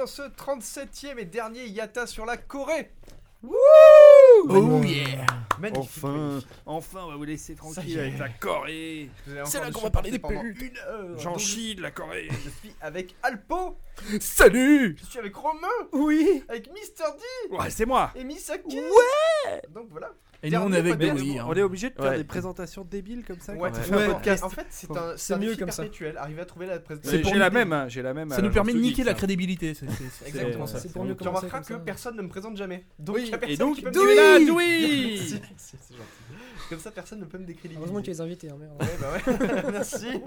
Dans ce 37e et dernier Yata sur la Corée. Oh yeah Magnifique. Enfin, enfin, on va vous laisser tranquille avec la Corée. C'est là qu'on va parler des pendant une heure. J'en Donc, chie de la Corée. Je suis avec Alpo, Salut je suis avec Romain, Oui avec Mister D Ouais, c'est moi. et Misaki. Ouais Donc voilà. Et nous on est Dolly. podcast. hein. On est obligé de faire Ouais. des présentations débiles comme ça. Ouais. En fait, c'est un, C'est mieux comme ça. perpétuel. Arriver à trouver la présentation. C'est pour J'ai la même, hein, j'ai la même. Ça nous permet de Geeks, niquer la crédibilité. c'est- c'est- c'est Exactement C'est- ça. C'est pour mieux Tu remarqueras que ça. personne ne me présente jamais. Donc Oui, il y a et personne donc, qui peut me Merci, merci, c'est gentil. Comme ça, personne ne peut me décrédibiliser. Heureusement y a les invités, hein, merde. Ouais, bah ouais, merci.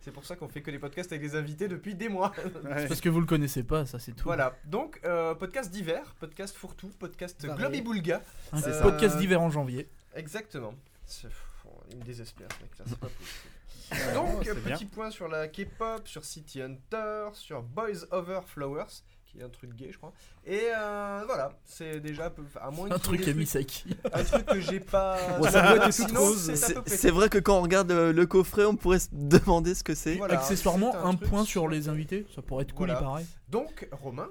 C'est pour ça qu'on fait que des podcasts avec des invités depuis des mois. Ouais. Parce que vous le connaissez pas, ça c'est tout. Voilà, donc euh, podcast d'hiver, podcast fourre-tout, podcast Varié. Globiboulga. Un C'est ça. podcast d'hiver en janvier. Exactement. C'est- pff, Il me désespère ce mec là, c'est pas possible. Donc, c'est bien. petit point sur la K-pop, sur City Hunter, sur Boys Over Flowers, qui est un truc gay, je crois. Et euh, voilà, c'est déjà, peu- à moins Un truc à trucs- Misaki. un truc que j'ai pas. Bon, c'est vrai que quand on regarde euh, le coffret, on pourrait se demander ce que c'est. Voilà, Accessoirement, c'est un point sur les invités. Ça pourrait être cool, Voilà. il paraît. Donc, Romain,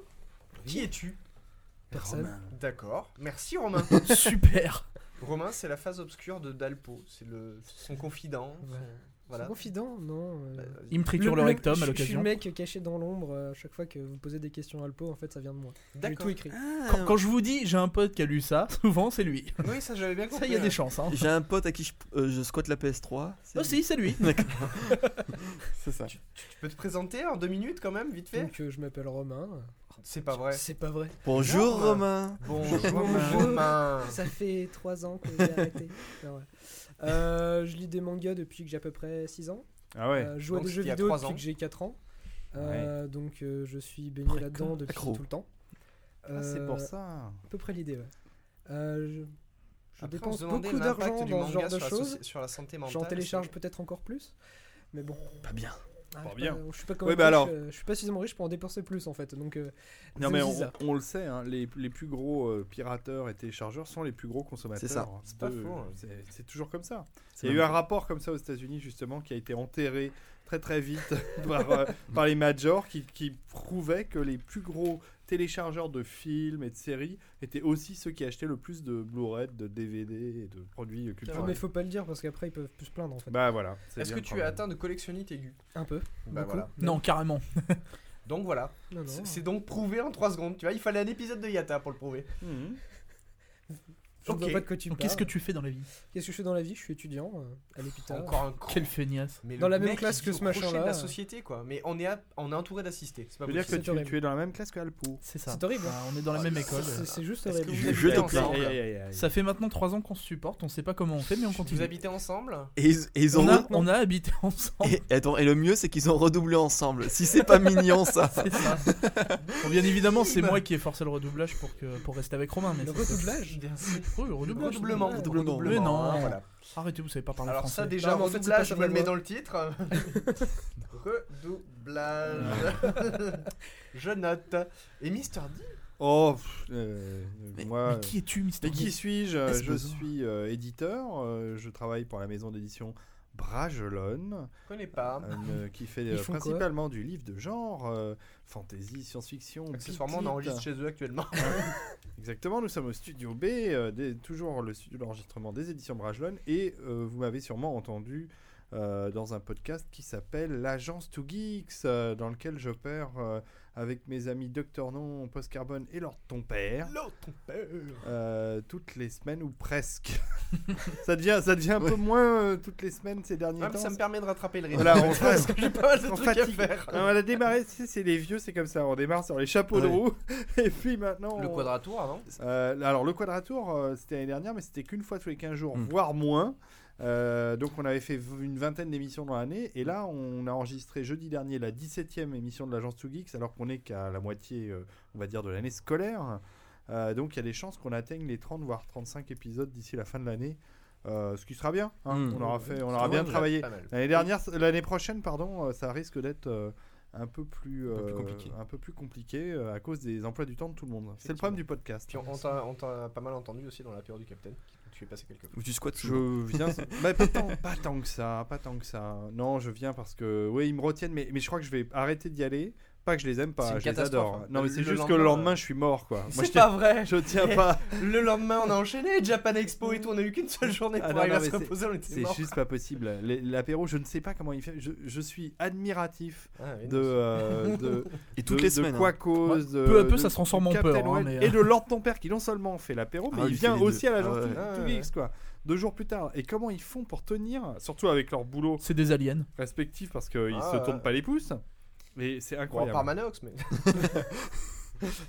qui es-tu? Personne. D'accord, merci Romain. Super Romain, c'est la phase obscure de Dalpo, c'est le son confident. son- Ouais. Voilà. Confident, non euh, Bah, Il me triture le, rectum à je- Je suis l'occasion. le mec caché dans l'ombre. euh, à chaque fois que vous posez des questions à Alpo, en fait, ça vient de moi. J'ai D'accord. tout écrit. Quand, quand je vous dis j'ai un pote qui a lu ça, souvent c'est lui. Oui, ça j'avais bien compris. Ça, il y a des chances. Hein. J'ai un pote à qui je, euh, je squatte la PS3. c'est- Aussi, c'est lui. C'est ça. Tu peux te présenter en deux minutes quand même, vite fait Donc, euh, je m'appelle Romain. C'est pas vrai. C'est pas vrai. Bonjour, Bonjour Romain. Bonjour. Romain. Ça fait 3 ans que j'ai arrêté. Non, ouais. Euh, je lis des mangas depuis que j'ai à peu près 6 ans. Ah ouais. Euh, je joue à des jeux vidéo depuis ans. que j'ai 4 ans. Euh, Donc euh, je suis baigné là-dedans depuis Accro. Tout le temps. Ah, c'est Euh, pour ça. À peu près l'idée, ouais. Euh, je je Après, on dépense beaucoup d'argent dans ce genre de sur la choses. sur la santé mentale. J'en télécharge peut-être encore plus. Mais bon. Pas bien. Ah, Pas je suis bien. je suis pas comme Ouais, riche, bah alors. euh, je suis pas suffisamment riche pour en dépenser plus en fait. Donc, euh, Non mais on, le sait, hein, les, les plus gros euh, pirateurs et téléchargeurs sont les plus gros consommateurs. C'est ça. C'est pas de- faux, hein. c'est- toujours comme ça. Il y a eu un rapport comme ça aux États-Unis justement qui a été enterré très très vite par, euh, par les majors qui, qui prouvait que les plus gros téléchargeurs de films et de séries étaient aussi ceux qui achetaient le plus de Blu-ray, de DVD et de produits culturels. mais faut pas le dire parce qu'après ils peuvent plus se plaindre en fait. Bah voilà. Est-ce que tu es atteint de collectionnite aiguë Un peu. Bah voilà. Non, carrément. Donc voilà. C'est donc prouvé en 3 secondes. Tu vois, il fallait un épisode de Yata pour le prouver. Mhm. Je ne vois Ok. pas de quoi tu Donc, parles. Qu'est-ce que tu fais dans la vie Qu'est-ce que je fais dans la vie? Je suis étudiant euh, à l'hôpital. Encore un con. Quelle feignasse. Mais Dans la même classe que ce machin-là, de la société quoi. Mais on est, à- on est entouré d'assistés. C'est pas dire que tu, es dans la même classe qu'Alpo. C'est ça. C'est horrible. hein. Bah, on est dans la même école. C'est- juste que horrible. Je te. Ça fait maintenant 3 ans qu'on se supporte, on sait pas comment on fait, mais on continue. Vous habitez ensemble? Et ils, ont On a, re- on a habité ensemble. Et, attends, et le mieux, c'est qu'ils ont redoublé ensemble. Si c'est pas mignon, ça. C'est ça. Bon, bien évidemment, c'est moi qui ai forcé le redoublage pour, que, pour rester avec Romain. Le redoublage Bien sûr. Oui. Redoublement. Redoublement. Mais non. hein, voilà. Arrêtez, vous savez pas parler Alors français. ça déjà, en je me le mets dans le titre. redoublage. je note. Et Mister D? Oh, pff, euh, Mais- moi. Mais qui es-tu, Mister Mais qui D? suis-je? Je suis euh, éditeur. euh, je travaille pour la maison d'édition Bragelonne, Je connais pas. euh, qui fait euh, principalement du livre de genre, euh, fantasy, science-fiction. Accessoirement, on enregistre chez eux actuellement. Exactement, nous sommes au studio B, euh, des- toujours le studio d'enregistrement des éditions Bragelonne, et euh, vous m'avez sûrement entendu euh, dans un podcast qui s'appelle l'Agence to Geeks, euh, dans lequel j'opère euh, avec mes amis Docteur Non, Post Carbone et Lord Ton Père. euh, toutes les semaines ou presque. ça, devient, ça devient un peu moins euh, toutes les semaines ces derniers Ah, mais temps. ça me permet de rattraper le rythme. Voilà, on parce que j'ai pas mal de on trucs à faire. Ah, on a démarré, tu sais, c'est les vieux, c'est comme ça. On démarre sur les chapeaux de Ouais. roue. Et puis maintenant. Le on- quadratour, non? Euh, alors, le quadratour, euh, c'était l'année dernière, mais c'était qu'une fois tous les 15 jours, Mm. voire moins. Euh, donc, on avait fait une vingtaine d'émissions dans l'année. Et là, on a enregistré jeudi dernier la 17e émission de l'agence 2 Geeks, alors qu'on est qu'à la moitié, euh, on va dire, de l'année scolaire. Euh, donc, il y a des chances qu'on atteigne les 30, voire 35 épisodes d'ici la fin de l'année. Euh, ce qui sera bien. hein. Mm. On aura, fait, on aura bien travaillé. L'année dernière, l'année prochaine, pardon, ça risque d'être euh, un peu plus, Un peu plus compliqué. un peu plus compliqué à cause des emplois du temps de tout le monde. C'est le problème du podcast. Puis on, on t'a on t'a pas mal entendu aussi dans l'apéro du Capitaine. Es passé quelques fois. Ou tu squattes Je viens, mais pas tant, pas tant que ça, pas tant que ça. Non, je viens parce que, oui, ils me retiennent, mais, mais je crois que je vais arrêter d'y aller. Pas que je les aime pas, je les adore. hein. Non, mais c'est le juste que le lendemain, euh, je suis mort, quoi. Moi, je C'est tiens, pas vrai je tiens pas. Le lendemain, on a enchaîné Japan Expo et tout. On a eu qu'une seule journée Ah pour non, arriver non, à se mais c'est- reposer. On était C'est morts. juste pas possible. L'apéro, je ne sais pas comment il fait. Je, je suis admiratif Ah, oui, de, euh, de, Et toutes de- les de semaines. hein. Quacos, de- Peu à peu, de- ça se transforme en peur, hein, et euh. de Lord Ton Père qui non seulement fait l'apéro, mais Ah, il vient aussi à Ah Ah ouais. Geeks, quoi. Deux jours plus tard. Et comment ils font pour tenir, surtout avec leur boulot C'est des aliens. respectif parce qu'ils Ah se tournent pas les pouces. Et c'est Bon, incroyable. part Manox, mais.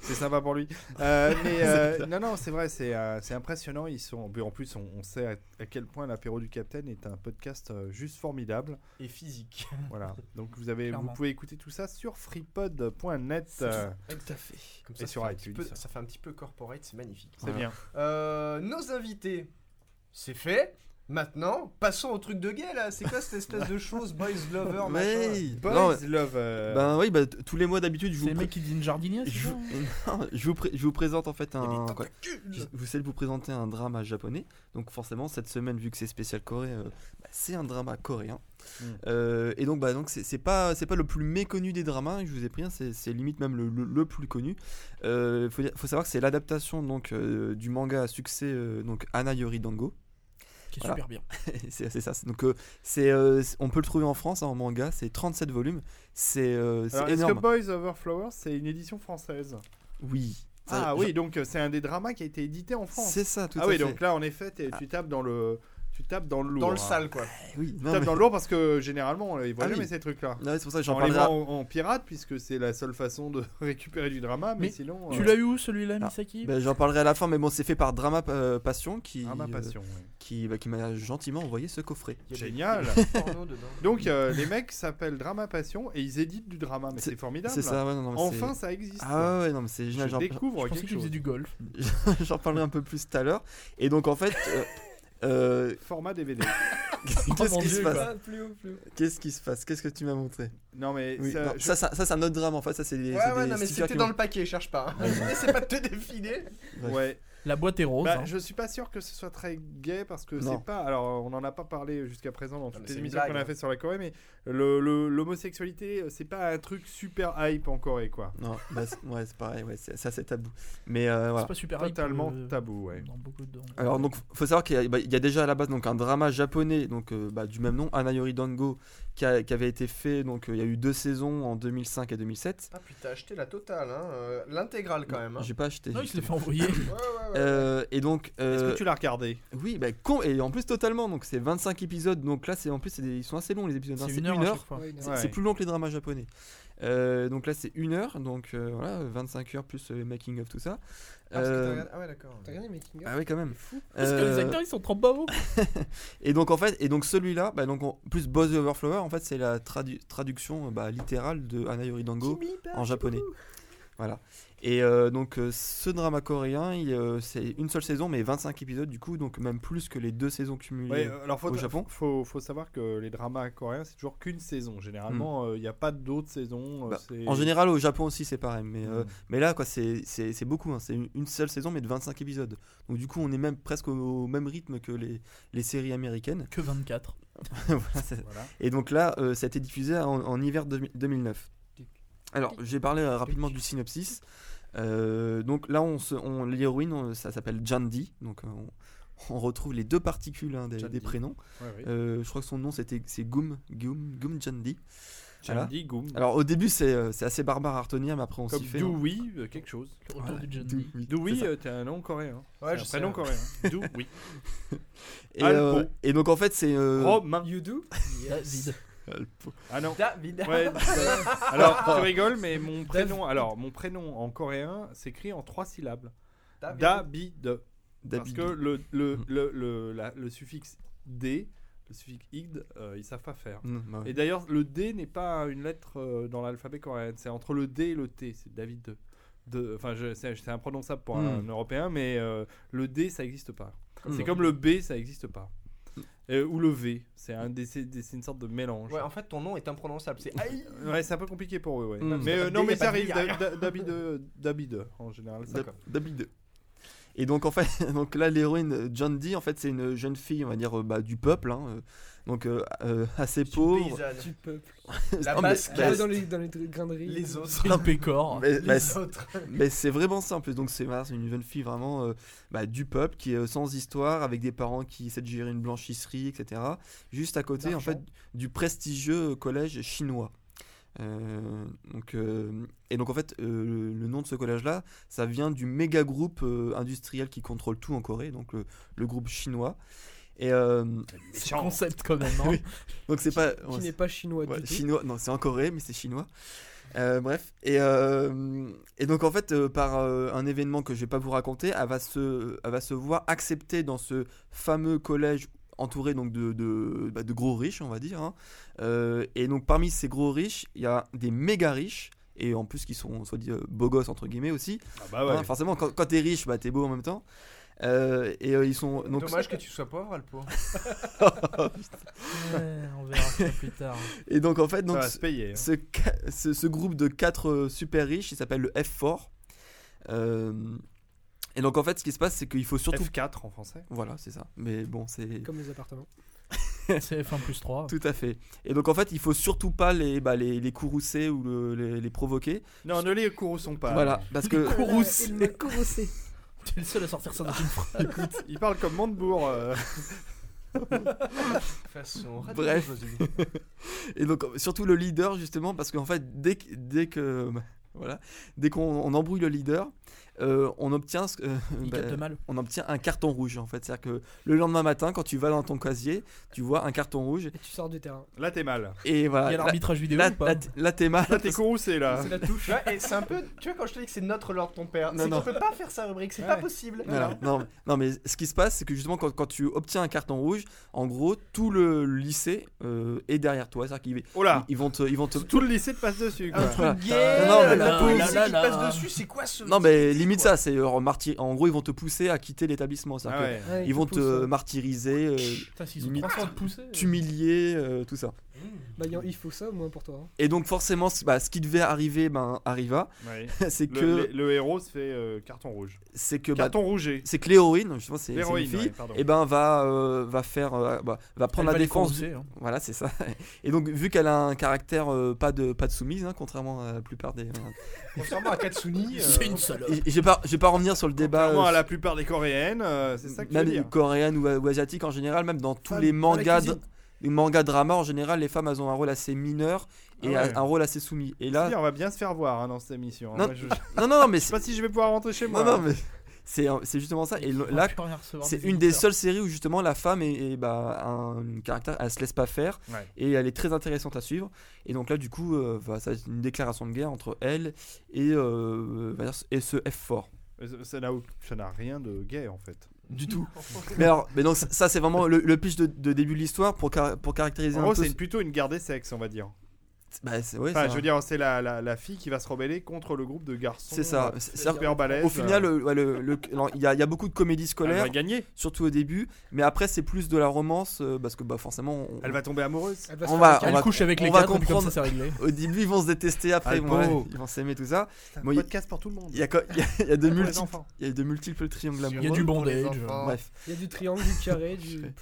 c'est sympa pour lui. Euh, mais euh, non, non, c'est vrai, c'est euh, c'est impressionnant. Ils sont, en plus, on, on sait à, à quel point l'apéro du Capitaine est un podcast euh, juste formidable. Et physique. Voilà. Donc vous avez, vous pouvez écouter tout ça sur freepod.net. euh, Tout à fait. Comme Et ça, sur un petit iTunes. peu- ça fait un petit peu corporate, c'est magnifique. c'est bien. Euh, nos invités, c'est fait. Maintenant, passons au truc de gay là. C'est quoi cette espèce de chose, boys lover, Oui. Boys Non, Love. euh, Ben oui, t- tous les mois d'habitude, je vous, C'est le mec qui dit une jardinière, je, ça Non, je vous, pré- je vous présente en fait un. quoi, je- vous savez vous présenter un drama japonais. Donc forcément, cette semaine, vu que c'est spécial Corée, euh, bah, c'est un drama coréen. Mm. Euh, et donc, bah, donc c'est pas, c'est pas le plus méconnu des dramas. Je vous ai pris c'est limite même le, le- le plus connu. Il faut, dire- faut savoir que c'est l'adaptation donc euh, du manga à succès euh, donc Yori Dango. Qui est Voilà. super bien. c'est ça. Donc euh, c'est, euh, c'est- on peut le trouver en France hein, en manga. C'est 37 volumes. C'est euh, c'est Alors, est-ce que énorme. Boys Over Flowers, c'est une édition française? Oui. Ça, Ah je- oui, donc euh, c'est un des dramas qui a été édité en France. C'est ça, tout Ah à oui, fait. donc là, en effet, t'es- tu tapes dans le, tu tapes dans le lourd. Dans le hein. sale, quoi. Eh oui, Tu non, tapes mais- dans le lourd parce que généralement, ils voient Ah oui. jamais ces trucs-là. Non, c'est pour ça que j'en voit en, en pirate puisque c'est la seule façon de récupérer du drama, mais, Mais sinon. Tu euh, l'as eu où celui-là, Ah, Misaki Ben, j'en parlerai à la fin, mais bon, c'est fait par Drama euh, Passion qui, Drama euh, passion. ouais. qui, bah, qui m'a gentiment envoyé ce coffret. Génial. Donc euh, les mecs s'appellent Drama Passion et ils éditent du drama, mais C'est- formidable. C'est ça, ouais, non, non, Enfin, ça existe. Ah ouais, non, mais c'est génial. J'en, découvre Je pensais quelque chose. du golf. j'en parlerai un peu plus tout à l'heure. Et donc, en fait, euh, Format DVD. qu'est-ce mon qui se passe. Qu'est-ce qui se passe? Qu'est-ce que tu m'as montré? Non mais Oui, ça, non, je- ça, ça, ça, c'est un autre drame. En fait, ça, c'est des. Ouais, ouais, des non, mais c'était dans le paquet, cherche pas. hein. Essaie pas de te défiler. Ouais. La boîte est rose. Bah, hein. je suis pas sûr que ce soit très gay parce que c'est pas. Alors, on n'en a pas parlé jusqu'à présent dans toutes mais les émissions qu'on a fait sur la Corée, mais le- le- l'homosexualité, c'est pas un truc super hype en Corée, quoi. Non, bah, c'est- ouais, c'est pareil, ouais, ça c'est tabou. Mais euh, voilà. C'est pas super hype, Totalement euh, tabou, ouais. Dans beaucoup de. Alors donc faut savoir qu'il y, a- bah, y a déjà à la base donc un drama japonais donc euh, bah, du même nom Anayori Dango qui, a- qui avait été fait donc euh, il y a eu deux saisons en 2005 et 2007. Ah putain, acheté la totale, hein. euh, L'intégrale quand même. hein. J'ai pas acheté. Non, il se l'est fait envoyer. Ouais, ouais, ouais. Euh, et donc Est-ce que tu l'as regardé? oui bah con et en plus totalement donc c'est 25 épisodes donc là c'est en plus des- ils sont assez longs les épisodes hein, C'est une heure une heure. C'est plus long que les dramas japonais. Euh, donc là c'est une heure donc euh, voilà 25 heures plus le making of tout ça. Ah, parce que t'as Euh, regardé- Ah ouais, d'accord. T'as regardé Making of ah oui quand même. Parce que les Euh, acteurs ils sont trop bavos. Et donc en fait, et donc celui-là, bah, donc on- plus Boss the Overflower, en fait c'est la tradu- traduction bah, littérale de Anayori Dango en japonais. Voilà. Et euh, donc euh, ce drama coréen, il, euh, c'est une seule saison, mais 25 épisodes du coup, donc même plus que les deux saisons cumulées. Ouais, alors faut, au Japon faut, faut savoir que les dramas coréens, c'est toujours qu'une saison. Généralement, il n'y a pas d'autres saisons. Hmm. Bah, c'est- En général, au Japon aussi, c'est pareil. Mais, euh, Mm. mais là, quoi, c'est c'est- c'est beaucoup. hein. C'est une, une seule saison, mais de 25 épisodes. Donc, du coup, on est même presque au, au même rythme que les, les séries américaines. Que 24. Voilà. Et donc là, euh, ça a été diffusé en, en hiver 2000 2009. Alors, j'ai parlé euh, rapidement du synopsis. Euh, donc là, on l'héroïne, ça s'appelle Jandy. Donc, euh, on retrouve les deux particules hein, des, prénoms. Ouais, ouais. Euh, je crois que son nom c'était c'est Goom Goom Goom Jandy. voilà. Jandy, Goom. Alors au début c'est euh, assez barbare à retenir, mais après on s'y fait. hein. Dewey, euh, quelque chose. Le retour Voilà, du Dewey, euh, t'es un nom coréen. Ouais, C'est je un sais. prénom coréen. Dewey. Et, euh, et donc en fait c'est euh, Romain. You do? David. Ah non. David. Ouais, alors, tu rigoles, mais mon prénom, alors mon prénom en coréen s'écrit en trois syllabes. David. Parce que le, le, Mhm. le, le, la- le suffixe D, le suffixe id, euh, ils savent pas faire. Mm, bah ouais. Et d'ailleurs, le D n'est pas une lettre euh, dans l'alphabet coréen. C'est entre le D et le T. C'est David de. de- Enfin, c'est imprononçable pour un Mm. européen, mais euh, le D, ça n'existe pas. Mm. C'est comme le B, ça n'existe pas. Euh, ou le V. C'est un des- c'est des- c'est une sorte de mélange. Ouais, en fait, ton nom est imprononçable. C'est Aïe. Ouais, c'est un peu compliqué pour eux, ouais. Mm. Mais euh, non, D, mais ça arrive. D, y a rien. Da- Da- David, euh, en général, ça. Et donc en fait, donc là l'héroïne euh, John Dee, en fait c'est une jeune fille, on va dire euh, bah, du peuple, hein, euh, donc euh, euh, assez pauvre. Du peuple. La Non, mais- basque. Ouais, dans, les, dans les graineries. Les autres. C'est un pécor. Mais, bah, autres. mais c'est vraiment ça en plus. Donc c'est voilà, une jeune fille vraiment euh, bah, du peuple qui est euh, sans histoire, avec des parents qui essaient de gérer une blanchisserie, etc. Juste à côté en fait du prestigieux collège chinois. Euh, donc, euh, et donc en fait euh, le, le nom de ce collège là ça vient du méga groupe euh, industriel qui contrôle tout en Corée donc le, le groupe chinois et euh, C'est concept quand même. hein. Oui. donc c'est pas Qui ouais, n'est pas chinois Ouais, du tout. chinois, non, c'est en Corée, mais c'est chinois. Euh, bref, et, euh, et donc en fait, euh, par euh, un événement que je vais pas vous raconter, elle va se, elle va se voir acceptée dans ce fameux collège entouré donc de, de, bah, de gros riches, on va dire. hein. Euh, et donc parmi ces gros riches, il y a des méga riches. Et en plus, qui sont soit dit euh, beaux gosses entre guillemets aussi. Ah bah ouais. Hein, forcément, quand, quand t'es riche, bah t'es beau en même temps. Euh, et euh, ils sont donc Dommage que tu sois pauvre, Alpo. Ouais, on verra ça plus tard. et donc en fait ça donc va se payer. hein. ce, ce, ce groupe de quatre euh, super riches, il s'appelle le F4. Euh, et donc en fait, ce qui se passe, c'est qu'il faut surtout. F4 en français. Voilà, c'est ça. Mais bon, c'est Comme les appartements. C'est F1 plus 3. tout à fait. Et donc en fait, il faut surtout pas les, bah, les, les courroucer ou le- les, les provoquer. Non, ne les courrouçons pas. Voilà, parce que. Courroucé. Il m'a courroucé. Tu es le seul à sortir ça dans une phrase. Il parle comme Montebourg. euh. Façon. Bref. Et donc surtout le leader justement parce qu'en fait dès que dès que voilà dès qu'on on embrouille le leader, euh, on obtient Il bah, on obtient un carton rouge en fait. C'est-à-dire que le lendemain matin, quand tu vas dans ton casier, tu vois un carton rouge Et tu sors du terrain. Là, t'es mal. et Il voilà. y a l'arbitrage vidéo Là, ou pas là, t'es mal. Là, t'es courroucé, là. C'est la touche. Ouais, et c'est un peu. Tu vois, quand je te dis que c'est notre lord ton père, Non, c'est non. qu'on peut pas faire sa rubrique, c'est Ouais. pas possible. Voilà. Non, non, mais ce qui se passe, c'est que justement, quand, quand tu obtiens un carton rouge, en gros, tout le lycée euh, est derrière toi. C'est-à-dire qu'ils Oh ils vont te, ils vont te. Tout le lycée te passe dessus, quoi. Un Voilà. truc gay, Non, mais la police qui passe dessus, c'est quoi ce. Non, mais limite quoi ça, c'est euh, martyr- En gros, ils vont te pousser à quitter l'établissement. Ah ouais. Ouais, Ils vont poussent, te martyriser, euh, Putain, s'ils ont limite- 300 de pousser. t'humilier, euh, tout ça. Bah, y en- il faut ça au moins pour toi. hein. Et donc, forcément, c- bah, ce qui devait arriver, ben, arriva. Ouais. c'est Le, que. le- le héros se fait euh, carton rouge. C'est que. bah, Carton rouge. c'est que l'héroïne, justement, c'est c'est une L'héroïne, fille, ouais, pardon. et ben va euh, va faire euh, bah, va prendre Elle la défense hein. voilà c'est ça et donc vu qu'elle a un caractère euh, pas de pas de soumise hein, contrairement à la plupart des Contrairement à Katsuni. euh, C'est une salope. et, et je vais pas je vais pas revenir sur le débat Contrairement euh, à la plupart des coréennes, euh, c'est ça que tu veux même dire. coréenne ou, ou asiatique en général même dans tous Femme les la mangas cuisine. Les mangas drama en général les femmes elles ont un rôle assez mineur et Ah ouais. un rôle assez soumis et là on va bien se faire voir hein, dans cette émission. Non, Moi, je, je non non non mais sais c'est pas si je vais pouvoir rentrer chez moi. non non mais c'est justement ça et là C'est une des seules séries où justement la femme est, est, bah, un caractère, elle se laisse pas faire Ouais. et elle est très intéressante à suivre. Et donc là du coup, euh, bah, ça va être une déclaration de guerre entre elle et, euh, et ce F4. Euh, Ça n'a ça n'a rien de gay en fait. Du tout. mais alors, mais donc ça, ça, c'est vraiment le, le pitch de, de début de l'histoire pour, car- pour caractériser En un gros, peu. c'est plutôt une guerre des sexes, on va dire. Bah, c'est- ouais, Enfin, je veux dire, c'est la, la, la fille qui va se rebeller contre le groupe de garçons. c'est ça. euh, C'est- super balèze. Au final, le- ouais, le- le- il y, a, il y a beaucoup de comédies elle scolaires, va gagner. surtout au début, mais après c'est plus de la romance euh, parce que bah, forcément, on- Elle va tomber amoureuse. Elle va se On va-. Elle va- couche avec on les et puis comme comprendre. ça, c'est réglé. au début ils vont se détester, après ils vont, Alpo. ouais, ils vont s'aimer tout ça. C'est un Bon, il- podcast pour tout le monde. Il y a, il y a- il y a de multiples, il y a de multiples triangles Il y a amoureux. du enfants. Bref. Il y a du triangle, du carré, du.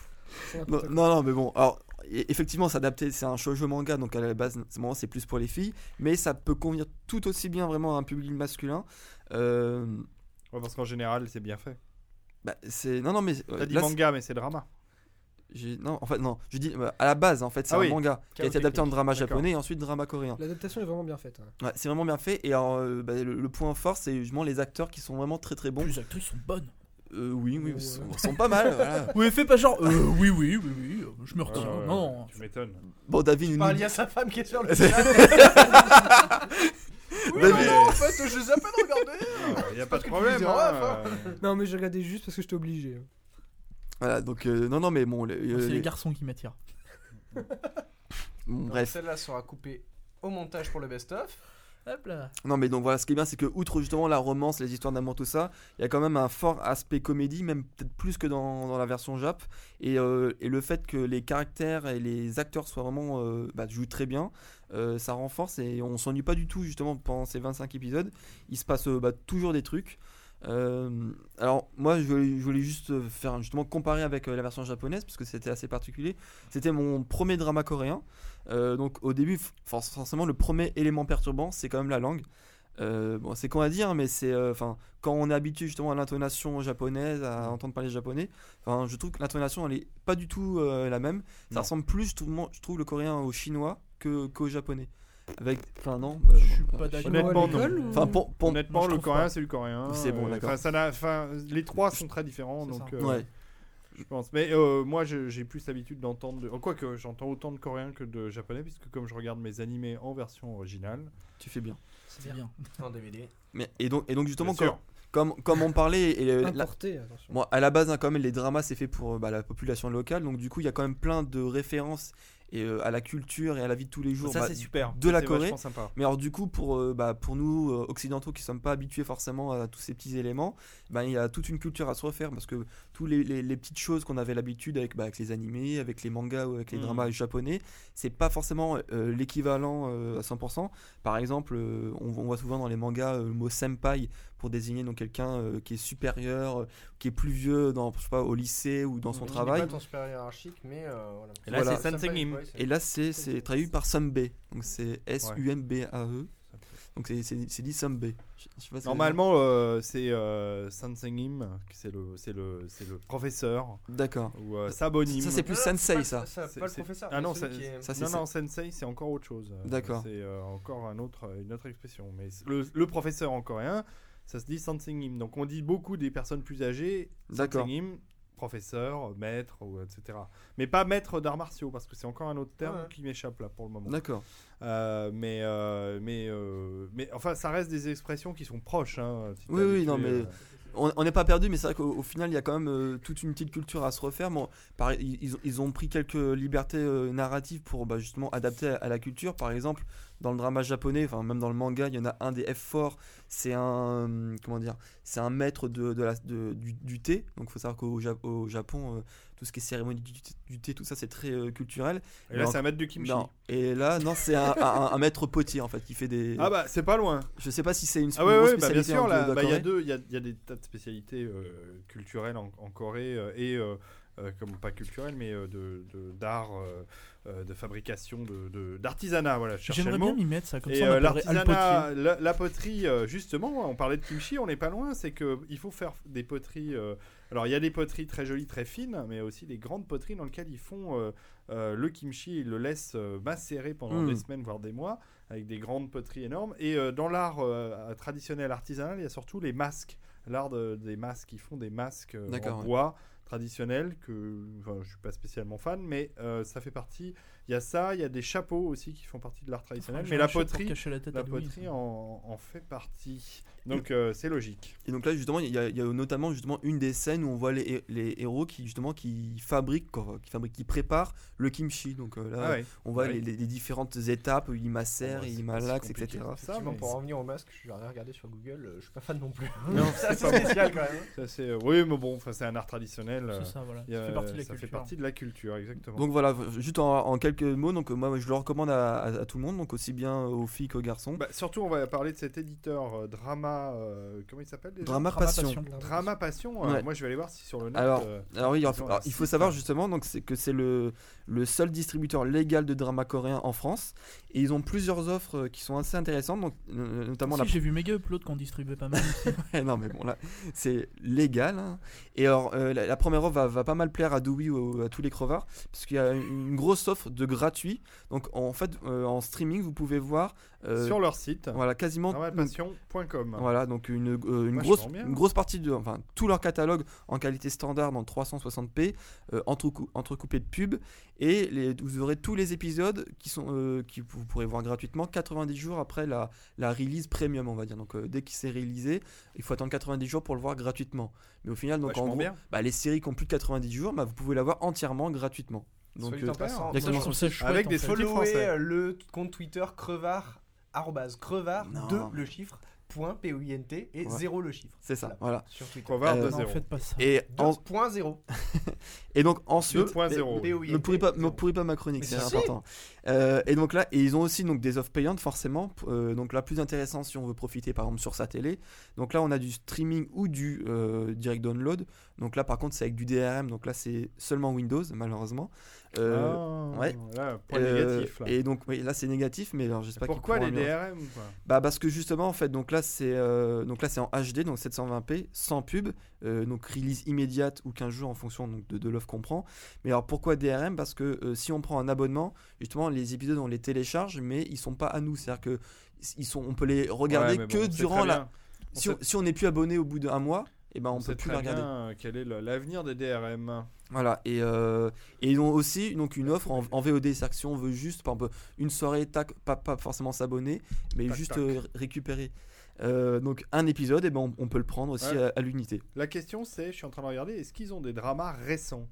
Non, non, mais bon. Alors, effectivement, c'est adapté. C'est un shoujo manga, donc à la base, c'est plus pour les filles. Mais ça peut convenir tout aussi bien vraiment à un public masculin. Euh, Ouais, parce qu'en général, c'est bien fait. Bah, c'est non non mais euh, T'as dit là, manga, mais c'est drama. non en fait non je dis euh, à la base en fait c'est Ah un oui. manga qui a été adapté en drama japonais et ensuite drama coréen. L'adaptation est vraiment bien faite. hein. Ouais, c'est vraiment bien fait et alors, euh, bah, le, le point fort c'est justement les acteurs qui sont vraiment très très bons. Les actrices sont bonnes. Euh, oui oui Ouais. ils sont, pas mal. voilà. Oui, fais pas genre. Euh, oui, oui, oui, oui. euh, Je me retiens. Ouais, ouais, non, non. Tu m'étonnes. Bon David il y a sa femme qui est sur le chat. Oui, David- mais non, en fait, je les ai à peine regardés. Il n'y a pas de problème. hein, Non, mais j'ai regardé juste parce que j'étais obligé. voilà donc euh, non non mais bon les- C'est les- les garçons qui m'attirent. bon, bref Celle-là sera coupée au montage pour le best-of. Non mais donc voilà, ce qui est bien c'est que outre justement la romance, les histoires d'amour, tout ça, il y a quand même un fort aspect comédie, même peut-être plus que dans, la version Jap. Et, euh, et le fait que les caractères et les acteurs soient vraiment euh, bah, jouent très bien, euh, ça renforce et on s'ennuie pas du tout justement pendant ces 25 épisodes. Il se passe euh, bah, toujours des trucs. Euh, alors moi je voulais, je voulais juste faire justement comparer avec euh, la version japonaise parce que c'était assez particulier. C'était mon premier drama coréen. Euh, donc au début, forcément, le premier élément perturbant, c'est quand même la langue. Euh, bon, c'est con à dire, mais c'est, enfin, quand on est habitué justement à l'intonation japonaise, à entendre parler japonais, enfin, je trouve que l'intonation elle est pas du tout la même. Ça Non. ressemble plus, je trouve, je trouve le coréen au chinois que qu'au japonais. Avec, enfin non. bah, Je suis euh, pas d'accord. Honnêtement, non. Enfin, pour, pour- Honnêtement, le coréen, c'est le coréen. C'est bon, euh, d'accord. enfin, ça n'a- enfin, les trois sont très différents, donc euh, ouais. je pense. Mais euh, moi, j'ai plus l'habitude d'entendre. De... Quoique, j'entends autant de coréen que de japonais, puisque comme je regarde mes animés en version originale. tu fais bien. C'est bien. En DVD. Mais et donc et donc justement Bien sûr. comme, comme comme on parlait et euh, la- Importé, attention. Bon, à la base, hein, quand même, les dramas, c'est fait pour bah, la population locale. Donc, du coup, il y a quand même plein de références et, euh, à la culture et à la vie de tous les jours. ça, bah, super. de la Corée. sympa. Mais alors, du coup, pour, euh, bah, pour nous, euh, occidentaux, qui ne sommes pas habitués forcément à tous ces petits éléments, bah, il y a toute une culture à se refaire. Parce que tous les, les- les petites choses qu'on avait l'habitude avec, bah, avec les animés, avec les mangas ou avec les Mhm. dramas japonais, c'est pas forcément l'équivalent à 100%. Par exemple, on, on voit souvent dans les mangas le mot senpai pour désigner donc quelqu'un euh, qui est supérieur, euh, qui est plus vieux dans, je sais pas, au lycée ou dans son Il est travail. pas ton supérieur hiérarchique, mais euh, voilà. Et là, Voilà. c'est Sansengim. C'est- Et là, c'est c'est traduit par Sunbe. Donc c'est S-U-N-B-A-E. Ça fait- E. Donc c'est- c'est c'est dit si Normalement, euh, c'est euh, Sansengim, c'est le, c'est le, c'est le professeur, D'accord. ou euh, Sabonim. Ça, c'est plus Non, sensei, ça. pas le c'est- professeur. Ah non, ça- est- Ça, c'est non, ça. non, sensei, c'est encore autre chose. D'accord. C'est euh, encore un autre, une autre expression. Mais le, le professeur en coréen, ça se dit Sansengim. Donc on dit beaucoup des personnes plus âgées, D'accord. Professeur, maître, ou, etc. Mais pas maître d'arts martiaux, parce que c'est encore un autre terme Ouais. qui m'échappe là pour le moment. D'accord. Euh, mais, euh, mais, euh, mais enfin, ça reste des expressions qui sont proches. hein, si Oui, oui, non, mais- On n'est pas perdu, mais c'est vrai qu'au au final, il y a quand même euh, toute une petite culture à se refaire. Bon, pareil, ils, ils ont- ils ont pris quelques libertés euh, narratives pour bah, justement adapter à, à la culture. Par exemple, dans le drama japonais, enfin même dans le manga, il y en a un des F forts. C'est un euh, comment dire, c'est un maître de, de la, de- du, du thé. Donc, il faut savoir qu'au au Japon, euh, tout ce qui est cérémonie du, du thé, tout ça, c'est très euh, culturel. Et là, c'est un maître de kimchi. Non. Et là, non, c'est un, un- un maître potier en fait qui fait des. Ah bah, c'est pas loin. Je sais pas si c'est une, Ah une ouais, grosse ouais, bah bien sûr, bah, il y a deux, il y a, il y a des tas de spécialités euh, culturelles en, en Corée et comme pas culturelles, mais euh, de d'art, euh, euh, de fabrication, de d'artisanat, voilà. J'aimerais bien m'y mettre ça, comme Et ça euh, l'artisanat, la, la poterie, euh, justement, on parlait de kimchi, on n'est pas loin, c'est que il faut faire des poteries. euh, alors il y a des poteries très jolies, très fines, mais aussi des grandes poteries dans lesquelles ils font euh, euh, le kimchi, ils le laissent euh, macérer pendant des semaines voire des mois, avec des grandes poteries énormes. Et euh, dans l'art euh, traditionnel artisanal, il y a surtout les masques, l'art de- des masques, ils font des masques euh, en bois traditionnels que je suis pas spécialement fan, mais euh, ça fait partie. Il y a ça, il y a des chapeaux aussi qui font partie de l'art traditionnel, mais la poterie. la poterie en, en fait partie. Donc euh, c'est logique. Et donc là justement il y, a- il y a notamment justement une des scènes où on voit les, les héros qui justement qui fabriquent quoi, qui fabriquent qui préparent le kimchi donc euh, là Ah ouais. on voit Ouais. les, les- les différentes étapes ils macèrent ils malaxent etc. Ça, mais pour en revenir au masque, je vais rien regarder sur Google, euh, je suis pas fan non plus. Non, c'est assez spécial quand même. Ça, c'est- euh, oui, mais bon, enfin, c'est un art traditionnel. euh, ça, voilà. a- Ça fait partie de la ça culture. fait partie de la culture, exactement. Donc voilà, juste en, en quelques mots, donc moi je le recommande à, à- à tout le monde, donc aussi bien aux filles qu'aux garçons. Bah, surtout, on va parler de cet éditeur euh, Drama. euh, comment il s'appelle déjà Drama Drama Passion. Passion. Drama Passion. euh, Ouais. moi, je vais aller voir si sur le net. Alors, euh, Alors oui, Ils il ont faut, un alors, il faut site, savoir hein. justement donc c'est que c'est le, le seul distributeur légal de drama coréen en France et ils ont plusieurs offres euh, qui sont assez intéressantes donc euh, notamment Si, la j'ai vu Mega Upload qu'on distribuait pas mal. Ouais, non mais bon là c'est légal hein. et alors euh, la, la première offre va, va pas mal plaire à Dewey ou à tous les crevards parce qu'il y a une, une grosse offre de gratuit donc en fait euh, en streaming vous pouvez voir euh, sur leur site, voilà quasiment dramapassion.com. voilà, donc une, euh, une, grosse, une grosse partie de. Enfin, tout leur catalogue en qualité standard dans 360p, euh, entrecou- entrecoupé de pubs. Et les, vous aurez tous les épisodes qui sont qui vous pourrez voir gratuitement 90 jours après la, la release premium, on va dire. Donc, dès qu'il s'est réalisé, il faut attendre 90 jours pour le voir gratuitement. Mais au final, donc en gros, bah, les séries qui ont plus de 90 jours, bah, vous pouvez la voir entièrement gratuitement. Donc, euh, passant, ça chouette, Avec en des euh, le compte Twitter crevard, arrobase crevard, Non. 2 le chiffre, point P-O-I-N-T et Ouais. 0 le chiffre. c'est ça, voilà. Sur Twitter. Crevard Euh, de Non, zéro. faites pas ça. Et, en- 2.0. et donc ensuite, 2.0. P-O-I-N-T, Me pourris pas, me pourris pas ma chronique, c'est si, si. important. Euh, et donc là, et ils ont aussi donc des offres payantes forcément. euh, donc la plus intéressante si on veut profiter par exemple sur sa télé. Donc là, on a du streaming ou du euh, direct download. Donc là, par contre, c'est avec du DRM. Donc là, c'est seulement Windows malheureusement. Euh, Ah, ouais. Là, point euh, négatif. Là. Et donc oui, là, c'est négatif, mais alors j'espère Pourquoi les. DRM quoi Bah parce que justement en fait donc là c'est euh, donc là c'est en HD donc 720p sans pub euh, donc release immédiate ou 15 jours en fonction donc, de, de l'offre qu'on prend mais alors pourquoi DRM parce que euh, si on prend un abonnement justement les épisodes on les télécharge mais ils sont pas à nous c'est à dire que ils sont on peut les regarder Ouais, que durant la si on n'est plus abonné au bout d'un mois et ben on, on peut sait plus très les regarder bien euh, quel est l'avenir des DRM. voilà, et, euh, et ils ont aussi donc, une offre en, en VOD, c'est-à-dire que si on veut juste, par exemple, une soirée, tac, pas, pas forcément s'abonner, mais Tac, juste tac. euh, récupérer euh, donc un épisode, et ben on, on peut le prendre aussi Ouais. à, à l'unité. La question c'est, je suis en train de regarder, est-ce qu'ils ont des dramas récents?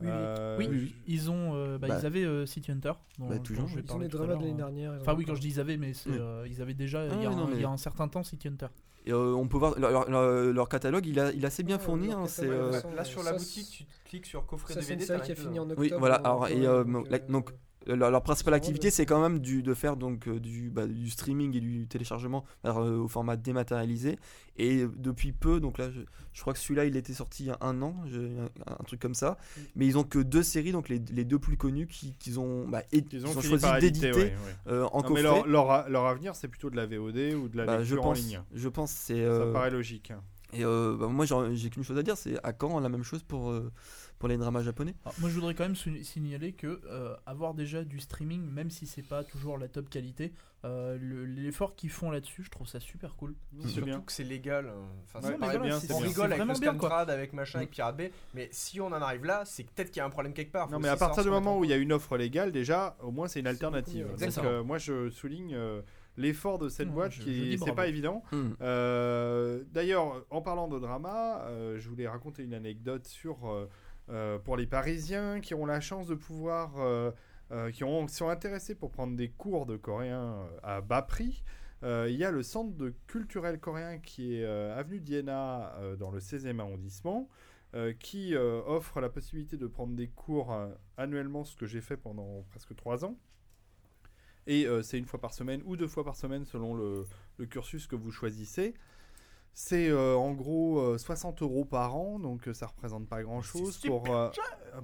Oui, oui. Euh, Oui, ils ont, euh, bah, Bah. ils avaient euh, City Hunter. dont- Bah, dont toujours, j'ai ils ont les dramas de l'année hein. dernière. Enfin oui, quand je dis ils avaient, mais euh, ils avaient déjà il y, Ah a oui, un, mais- il y a un certain temps City Hunter. Et euh, on peut voir leur, leur- leur- leur catalogue, il, a, il est assez bien fourni. hein, c'est, euh. Là sur la Ça, boutique, tu cliques sur coffret Ça, c'est une DVD. série t'as qui a fini en. Oui, octobre. voilà, en alors, et, Corée, euh, donc, la- euh, donc, leur, leur principale activité, c'est quand même du, de faire donc euh, du, bah, du streaming et du téléchargement alors, euh, au format dématérialisé. Et euh, depuis peu, donc là, je, je crois que celui-là, il était sorti il y a un an, je- un, un truc comme ça. Mm. Mais ils ont que deux séries, donc les, les deux plus connues, qui, qu'ils ont, bah, et- Ils ont, choisi d'éditer ouais, ouais. euh, en Non, mais coffret. leur, leur, avenir, c'est plutôt de la VOD ou de la Bah, je lecture en pense, ligne. je pense, c'est. Ça euh, paraît logique. et euh, bah, moi, j'ai j'ai qu'une chose à dire, c'est à quand la même chose pour euh, pour les dramas japonais. Alors, moi, je voudrais quand même signaler que euh, avoir déjà du streaming, même si c'est pas toujours la top qualité, euh, le- l'effort qu'ils font là-dessus, je trouve ça super cool. Surtout bien. que c'est légal. euh, Enfin, Ouais, bien, on rigole avec le. Scantrad, avec machin, Mm. avec Pirate Bay, mais si on en arrive là, c'est peut-être qu'il y a un problème quelque part. Non, mais à partir du moment où il y a une offre légale, déjà, au moins c'est une alternative. Donc, euh, moi, je souligne euh, l'effort de cette Ouais, boîte je- qui c'est pas évident. Euh, D'ailleurs, en parlant de drama, euh, je voulais raconter une anecdote sur euh, pour les Parisiens qui ont la chance de pouvoir, euh, euh, qui ont, qui sont intéressés pour prendre des cours de coréen euh, à bas prix. Euh, il y a le centre de culturel coréen qui est euh, avenue d'Iéna euh, dans le 16e arrondissement. euh, qui euh, offre la possibilité de prendre des cours euh, annuellement, ce que j'ai fait pendant presque trois ans. Et euh, c'est une fois par semaine ou deux fois par semaine selon le cursus que vous choisissez. C'est euh, en gros euh, 60 euros par an, donc euh, ça représente pas grand chose pour, euh,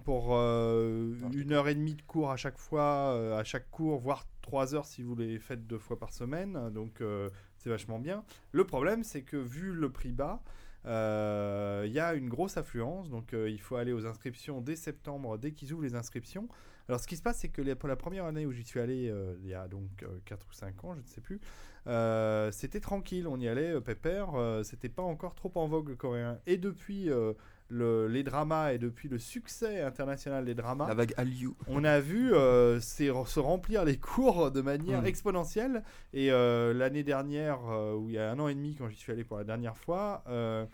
pour euh, une heure et demie de cours à chaque fois, euh, à chaque cours, voire trois heures si vous les faites deux fois par semaine, donc euh, c'est vachement bien. Le problème, c'est que vu le prix bas, euh, il y a une grosse affluence, donc euh, il faut aller aux inscriptions dès septembre, dès qu'ils ouvrent les inscriptions. Alors ce qui se passe, c'est que les- pour la première année où j'y suis allé, euh, il y a donc 4 ou 5 ans, je ne sais plus, euh, c'était tranquille, on y allait euh, pépère, euh, c'était pas encore trop en vogue le coréen. Et depuis euh, le- les dramas et depuis le succès international des dramas, La vague Hallyu. on a vu euh, se remplir les cours de manière Mm. exponentielle. Et euh, l'année dernière, euh, où il y a un an et demi, quand j'y suis allé pour la dernière fois, euh,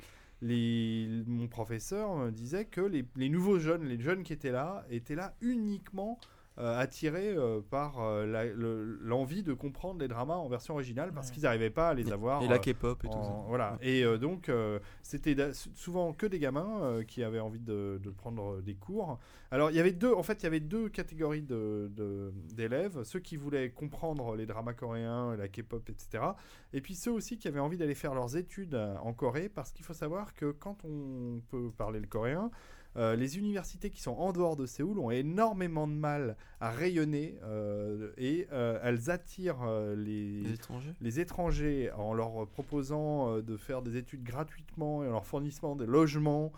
les, mon professeur me disait que les, nouveaux jeunes, les jeunes qui étaient là, étaient là uniquement euh, attirés euh, par euh, le- l'envie de comprendre les dramas en version originale parce Ouais. qu'ils n'arrivaient pas à les avoir. Et la euh, K-pop et tout en- ça. Voilà. Et euh, donc, euh, c'était souvent que des gamins euh, qui avaient envie de, de prendre euh, des cours. Alors, il y avait deux, en fait, il y avait deux catégories de- de- d'élèves. ceux qui voulaient comprendre les dramas coréens, la K-pop, etc. Et puis ceux aussi qui avaient envie d'aller faire leurs études euh, en Corée, parce qu'il faut savoir que quand on peut parler le coréen, euh, les universités qui sont en dehors de Séoul ont énormément de mal à rayonner euh, et euh, elles attirent les, Les étrangers? les étrangers en leur proposant de faire des études gratuitement et en leur fournissant des logements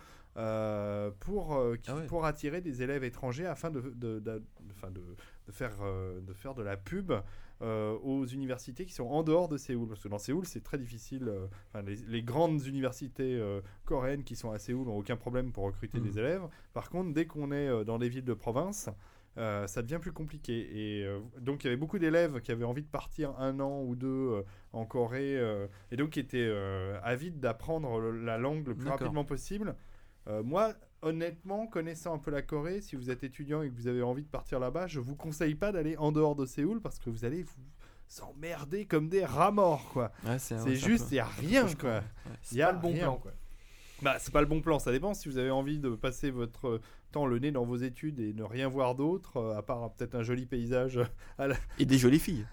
pour, qui- Ah ouais. pour attirer des élèves étrangers afin de, de, de- enfin de- de faire, de faire de la pub euh, aux universités qui sont en dehors de Séoul. Parce que dans Séoul, c'est très difficile. euh, enfin, les, les grandes universités euh, coréennes qui sont à Séoul n'ont aucun problème pour recruter Mhm. des élèves. Par contre, dès qu'on est dans des villes de province, euh, ça devient plus compliqué. Et euh, donc, il y avait beaucoup d'élèves qui avaient envie de partir un an ou deux euh, en Corée et donc qui étaient avides d'apprendre la langue le plus rapidement possible. Moi, honnêtement, connaissant un peu la Corée, si vous êtes étudiant et que vous avez envie de partir là-bas, je vous conseille pas d'aller en dehors de Séoul parce que vous allez vous emmerder comme des rats morts, quoi. Ouais, c'est ouais, juste, il y a rien, je quoi. Ouais. Il y a pas le bon rien. plan, quoi. Bah, c'est pas le bon plan, ça dépend. Si vous avez envie de passer votre euh, temps le nez dans vos études et ne rien voir d'autre, euh, à part euh, peut-être un joli paysage. Et des jolies filles.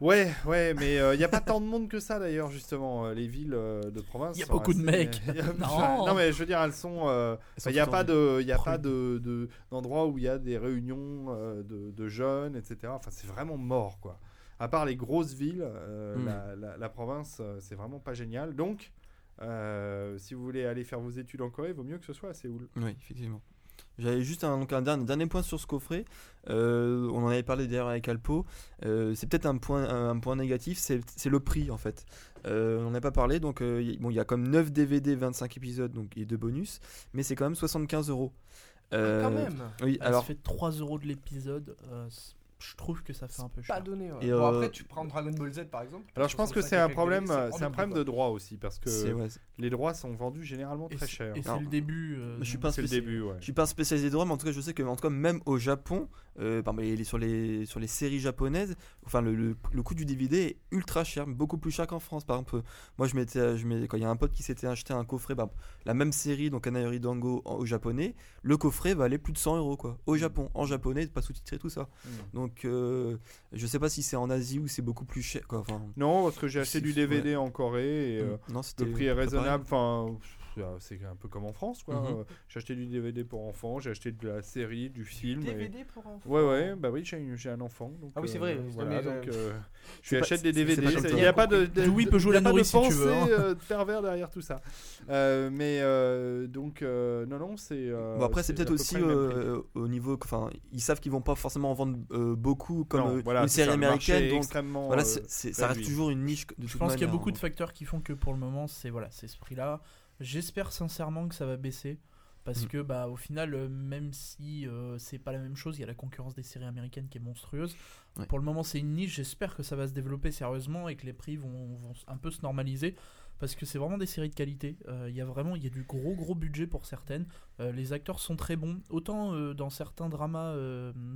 Ouais, ouais, mais il n'y a pas tant de monde que ça d'ailleurs, justement. euh, les villes euh, de province. Y a beaucoup de mecs. Non. non, mais je veux dire, elles sont. euh, Il n'y a toutes pas en de, il y a pas de, de- d'endroits où il y a des réunions euh, de, de jeunes, etc. Enfin, c'est vraiment mort, quoi. À part les grosses villes, euh, Mm. la, la- la province, euh, c'est vraiment pas génial. Donc, euh, si vous voulez aller faire vos études en Corée, il vaut mieux que ce soit à Séoul. Oui, effectivement. J'avais juste un, donc un dernier, dernier point sur ce coffret. Euh, on en avait parlé d'ailleurs avec Alpo. Euh, c'est peut-être un point, un, un point négatif, c'est c'est le prix en fait. Euh, on n'a pas parlé, donc euh, bon, il y a comme 9 DVD, 25 épisodes donc, et 2 bonus, mais c'est quand même 75 euros. Ah, quand même. Oui, Alors, alors ça fait 3 euros de l'épisode. Euh, je trouve que ça fait un peu Pas cher. donné. ouais. Et, Bon, euh, après, tu prends Dragon Ball Z par exemple. Alors, je pense que 65 c'est un problème, euh, c'est un problème de droit aussi, parce que ouais, les droits sont vendus généralement très cher. Et c'est le début. euh, je suis pas C'est le spécial- début, ouais. Je suis pas un spécialisé de droit, mais en tout cas, je sais que en tout cas, même au Japon, euh, sur, les, sur les séries japonaises, enfin, le, le, le coût du DVD est ultra cher, beaucoup plus cher qu'en France. Par exemple, moi, je m'étais, je quand il y a un pote qui s'était acheté un coffret, exemple, la même série, donc Anayori Dango en- au japonais, le coffret valait plus de 100 euros, quoi, au Japon, en japonais, pas sous-titré, tout ça. Mm. Donc, euh, je sais pas si c'est en Asie ou c'est beaucoup plus cher, quoi. Enfin, Non, parce que j'ai acheté du DVD en Corée et euh, non, c'était le prix est raisonnable. Enfin, c'est un peu comme en France, quoi. Mhm. Euh, J'ai acheté du DVD pour enfants, j'ai acheté de la série, du film. et- DVD pour enfants. Ouais, ouais, bah oui, j'ai j'ai un enfant. Donc, Ah oui, c'est euh, vrai, voilà, donc, euh, euh, je lui achète des DVD. Il n'y a pas de, de, Louis peut jouer il y a la pas de nourrice si tu pensée veux, hein. euh, pervers derrière tout ça. Euh, mais euh, donc, euh, non, non, c'est. euh, Bon après c'est peut-être peu aussi euh, au niveau, enfin ils savent qu'ils vont pas forcément en vendre euh, beaucoup comme euh, une série américaine, donc extrêmement, voilà, euh, ça reste toujours une niche. De Je toute pense qu'il y a beaucoup de facteurs qui font que pour le moment, c'est voilà, c'est ce prix-là. J'espère sincèrement que ça va baisser. Parce Mm. que bah au final, euh, même si euh, c'est pas la même chose, il y a la concurrence des séries américaines qui est monstrueuse. Ouais. Pour le moment, c'est une niche. J'espère que ça va se développer sérieusement et que les prix vont, vont un peu se normaliser. Parce que c'est vraiment des séries de qualité. Euh, Il y a vraiment y a du gros gros budget pour certaines. Euh, les acteurs sont très bons. Autant dans certains dramas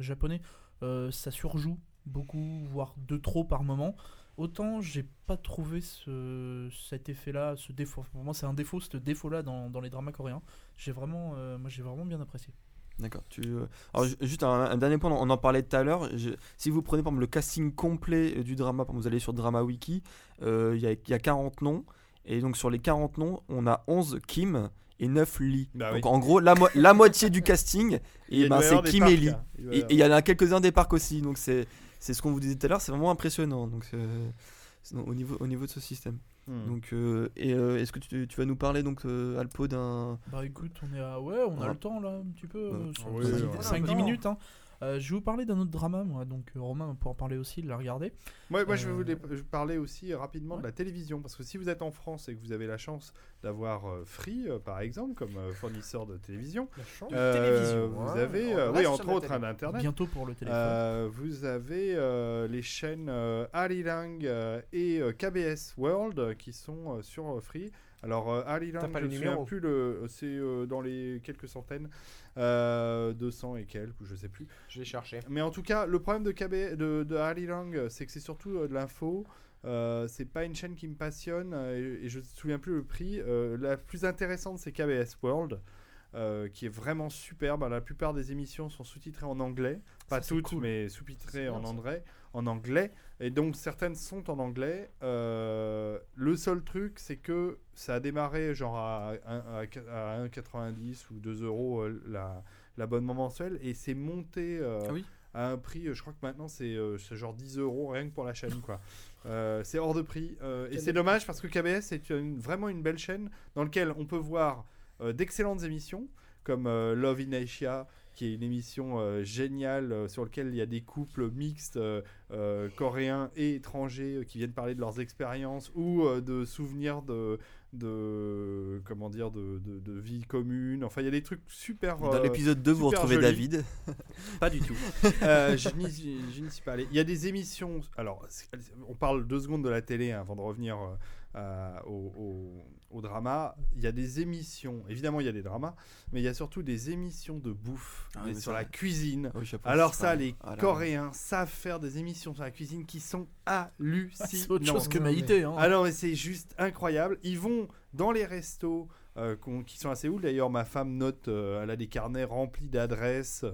japonais, ça surjoue beaucoup, voire de trop par moment. Autant j'ai pas trouvé ce, cet effet-là, ce défaut. Pour moi, c'est un défaut, ce défaut-là dans, dans les dramas coréens. J'ai vraiment, euh, moi, j'ai vraiment bien apprécié. D'accord. Tu, euh, alors, juste un, un dernier point, on en parlait tout à l'heure. je- Si vous prenez par exemple le casting complet euh, du drama, vous allez sur Drama Wiki, euh, il y, a, il y a 40 noms. Et donc sur les 40 noms, on a 11 Kim et 9 Lee. Bah donc oui. en gros, la, mo- la moitié du casting, et doit ben, c'est Kim parcs, et Lee. Et il y en a quelques-uns des parcs aussi. Donc c'est c'est ce qu'on vous disait tout à l'heure, c'est vraiment impressionnant. Donc euh, au, niveau, au niveau de ce système. Hmm. Donc, euh, et euh, est-ce que tu, tu vas nous parler donc euh, Alpo d'un Bah écoute, on est à, ouais, on a Ah. le temps là, un petit peu, Ouais. Oui, ouais. 5-10 minutes. Hein. Euh, je vais vous parler d'un autre drama, moi, donc euh, Romain pour en parler aussi, il l'a regardé. Moi, moi, je vais Euh, vous vais parler aussi rapidement de la télévision, parce que si vous êtes en France et que vous avez la chance d'avoir euh, Free, euh, par exemple, comme euh, fournisseur de télévision, La chance euh, de télévision. vous avez, euh, oui, entre autres, un Internet. Bientôt pour le téléphone. Euh, vous avez euh, les chaînes euh, Arirang euh, et euh, KBS World qui sont euh, sur euh, Free. Alors euh, pas je ne me souviens plus c'est euh, dans les quelques centaines. Euh, 200 et quelques, ou je sais plus. Je l'ai cherché. Mais en tout cas, le problème de, KB, de, de euh, c'est que c'est surtout euh, de l'info. Euh, c'est pas une chaîne qui me passionne euh, et, et je ne me souviens plus le prix. Euh, la plus intéressante, c'est KBS World, euh, qui est vraiment superbe. La plupart des émissions sont sous-titrées en anglais. Pas Ça, c'est toutes, cool. mais C'est sous-titrées en anglais, en anglais. Et donc certaines sont en anglais. Euh, le seul truc, c'est que ça a démarré genre à, un- à, à 1,90 ou 2 euros euh, la- l'abonnement mensuel et c'est monté euh, Ah oui. à un prix, je crois que maintenant c'est euh, c'est genre 10 euros rien que pour la chaîne. quoi. Euh, c'est hors de prix. euh, et c'est est- dommage parce que KBS est une- vraiment une belle chaîne dans laquelle on peut voir d'excellentes émissions comme euh, Love in Asia qui est une émission euh, géniale euh, sur laquelle il y a des couples mixtes euh, euh, coréens et étrangers euh, qui viennent parler de leurs expériences ou euh, de souvenirs de, de comment dire de, de, de vie commune. Enfin, il y a des trucs super. Dans euh, l'épisode 2, vous retrouvez joli. David. pas du tout. Euh, je n'y suis pas allé. Il y a des émissions. Alors, on parle deux secondes de la télé hein, avant de revenir euh, au, au- au drama. Il y a des émissions. Évidemment, il y a des dramas, mais il y a surtout des émissions de bouffe Ah sur la cuisine. Oui, pas, Alors ça, les Ah là. Coréens savent faire des émissions sur la cuisine qui sont hallucinantes. C'est autre chose que Maïté. Hein. Ah mais c'est juste incroyable. Ils vont dans les restos euh, qui sont à Séoul. D'ailleurs, ma femme note, euh, elle a des carnets remplis d'adresses.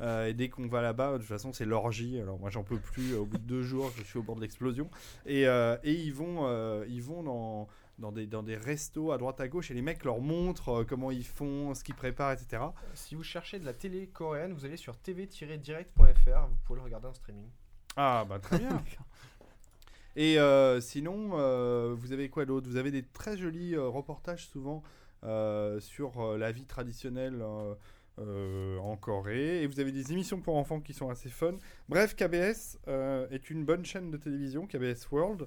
euh, et dès qu'on va là-bas, de toute façon, c'est l'orgie. Alors moi, j'en peux plus. Au bout de deux jours, je suis au bord de l'explosion. Et, et ils vont, ils vont dans dans des, dans des restos à droite à gauche et les mecs leur montrent comment ils font, ce qu'ils préparent, etc. Si vous cherchez de la télé coréenne, vous allez sur tv-direct.fr, vous pouvez le regarder en streaming. Ah bah très bien. Et euh, sinon, euh, vous avez quoi d'autre? Vous avez des très jolis euh, reportages souvent sur euh, la vie traditionnelle euh, euh, en Corée. Et vous avez des émissions pour enfants qui sont assez fun. Bref, KBS euh, est une bonne chaîne de télévision, KBS World.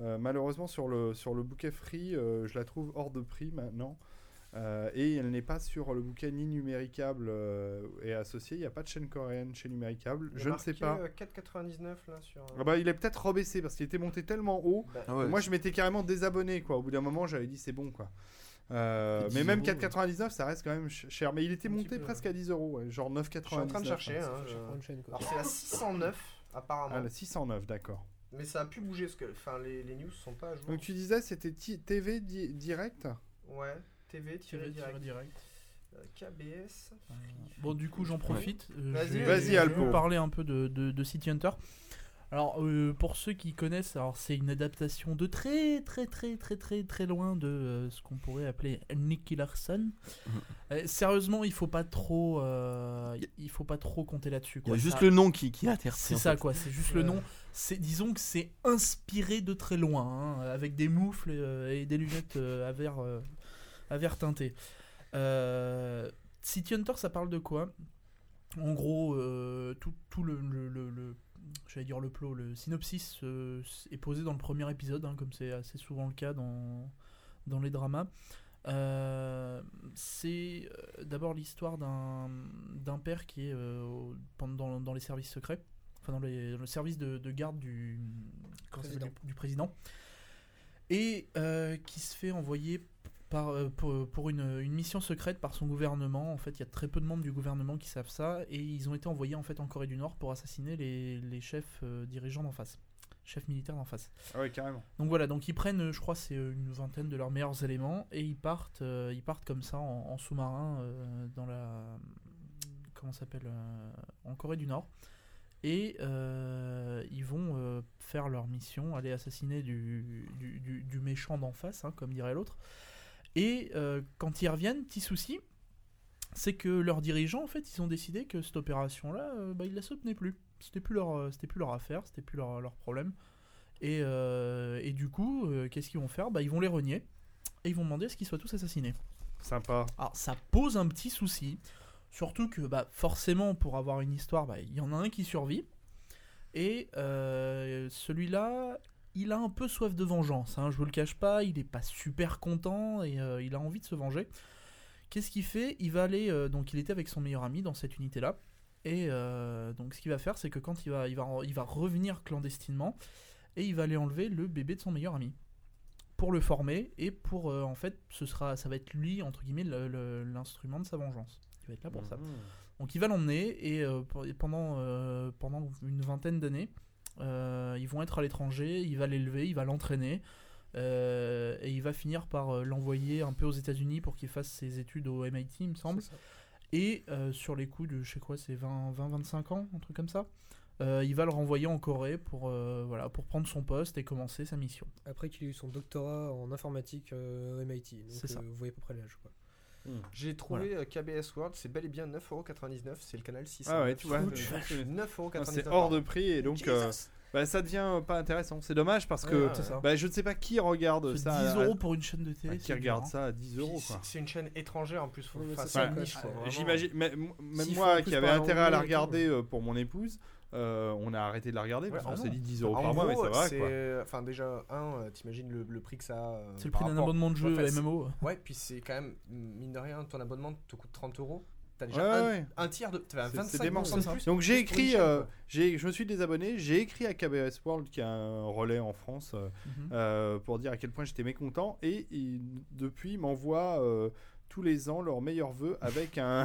Euh, malheureusement, sur le, sur le bouquet free, euh, je la trouve hors de prix maintenant. Euh, et elle n'est pas sur le bouquet ni numéricable euh, et associé. Il n'y a pas de chaîne coréenne chez numéricable. Je ne sais pas. euh, 4,99 là sur. euh, Ah bah, il est peut-être rebaissé parce qu'il était monté tellement haut. bah, Ah ouais. Moi, je m'étais carrément désabonné, quoi. Au bout d'un moment, j'avais dit c'est bon, quoi. Euh, Et 10 mais même euros, 4,99, ça reste quand même ch- cher. Mais il était monté peu, presque à 10 euros, ouais, genre 9,99. Je suis en train de chercher. hein. hein, je-. Alors c'est la 609 apparemment. Ah, la 609, d'accord. Mais ça a pu bouger parce que enfin, les, les news sont pas à jour. Donc tu disais, c'était TV di- direct? Ouais, TV, direct. Euh, KBS. Euh, Bon, du coup, j'en profite. euh, Vas-y, vais- vas-y, je vais Alpo. vous parler un peu de, de, de City Hunter. Alors, euh, pour ceux qui connaissent, alors c'est une adaptation de très très très très très très loin de euh, ce qu'on pourrait appeler Nicky Larson. Mhm. Euh, sérieusement, il faut pas trop, il faut pas trop compter là-dessus. Il y a juste Ça- le nom qui, qui intéresse. c'est ça fait. quoi, c'est juste le nom. C'est disons que c'est inspiré de très loin, hein, avec des moufles et des lunettes à verre à verre teinté. City Hunter, ça parle de quoi? En gros, tout, tout le, le, le- le- j'allais dire le plot, le synopsis euh, est posé dans le premier épisode, hein, comme c'est assez souvent le cas dans dans les dramas. Euh, c'est euh, d'abord l'histoire d'un père qui est euh, pendant dans les services secrets, enfin dans, les- dans le service de, de garde du, Président. du, du président, et qui se fait envoyer par, euh, pour, pour une, une mission secrète par son gouvernement. En fait, il y a très peu de membres du gouvernement qui savent ça, et ils ont été envoyés en fait en Corée du Nord pour assassiner les, les chefs euh, dirigeants d'en face, chefs militaires d'en face. Ah ouais, carrément. Donc voilà, donc ils prennent, je crois, c'est euh, une vingtaine de leurs meilleurs éléments et ils partent, euh, ils partent comme ça en, en sous-marin euh, dans la, comment s'appelle, en Corée du Nord. Et ils vont faire leur mission, aller assassiner du, du, du- du méchant d'en face, hein, comme dirait l'autre. Et euh, quand ils reviennent, petit souci, c'est que leurs dirigeants, en fait, ils ont décidé que cette opération-là, euh, bah, ils la soutenaient plus. C'était plus leur, euh, c'était plus leur affaire, c'était plus leur, leur problème. Et, euh, et du coup, qu'est-ce qu'ils vont faire? Bah, Ils vont les renier et ils vont demander à ce qu'ils soient tous assassinés. Sympa. Alors ça pose un petit souci, surtout que bah, forcément pour avoir une histoire, bah, il y en a un qui survit. Et euh, celui-là, il a un peu soif de vengeance, hein, je vous le cache pas, il est pas super content et euh, il a envie de se venger. Qu'est-ce qu'il fait? Il va aller, euh, donc il était avec son meilleur ami dans cette unité-là. Et euh, donc ce qu'il va faire, c'est que quand il va, il, va, il va revenir clandestinement, et il va aller enlever le bébé de son meilleur ami pour le former et pour en fait ce sera ça va être lui entre guillemets le- le- l'instrument de sa vengeance Il va être là pour ça. Mhm. Donc il va l'emmener et, et pendant, pendant une vingtaine d'années, ils vont être à l'étranger, il va l'élever, il va l'entraîner euh, et il va finir par euh, l'envoyer un peu aux États-Unis pour qu'il fasse ses études au MIT, il me semble. Et euh, sur les coups de, je sais quoi, c'est 20-25 ans, un truc comme ça, euh, il va le renvoyer en Corée pour, euh, voilà, pour prendre son poste et commencer sa mission. Après qu'il ait eu son doctorat en informatique euh, au MIT. Donc ça. euh, vous voyez à peu près l'âge. quoi. J'ai trouvé euh, KBS World, c'est bel et bien 9,99€, c'est le canal 6. Ah ouais, tu vois. Euh, c'est- 9,99€. C'est hors de prix et donc euh, bah, ça devient pas intéressant. C'est dommage parce que Ouais, bah, je ne sais pas qui regarde ça. à- 10 euros pour une chaîne de télé. à- c'est qui regarde dur, ça à 10 euros c'est- une chaîne étrangère en plus, faut Ouais, vraiment. J'imagine, même moi qui parler intérêt à la regarder euh, pour mon épouse, euh, on a arrêté de la regarder parce Ouais, qu'on ah s'est dit 10 euros par mois, mais ça va c'est- quoi. Enfin, déjà, un, euh, t'imagines le, le prix que ça a. euh, C'est le prix d'un rapport- abonnement de jeu en fait, c'est- MMO. Ouais, puis c'est quand même, mine de rien, ton abonnement te coûte 30 euros. T'as Ouais, déjà un, ouais. un tiers de. T'as C'est- 25 c'est dément, de ça. plus. Donc j'ai écrit, euh, j'ai, je me suis désabonné, j'ai écrit à KBS World qui a un relais en France euh, Mhm. euh, pour dire à quel point j'étais mécontent et ils, depuis euh, tous les ans leurs meilleurs vœux avec un,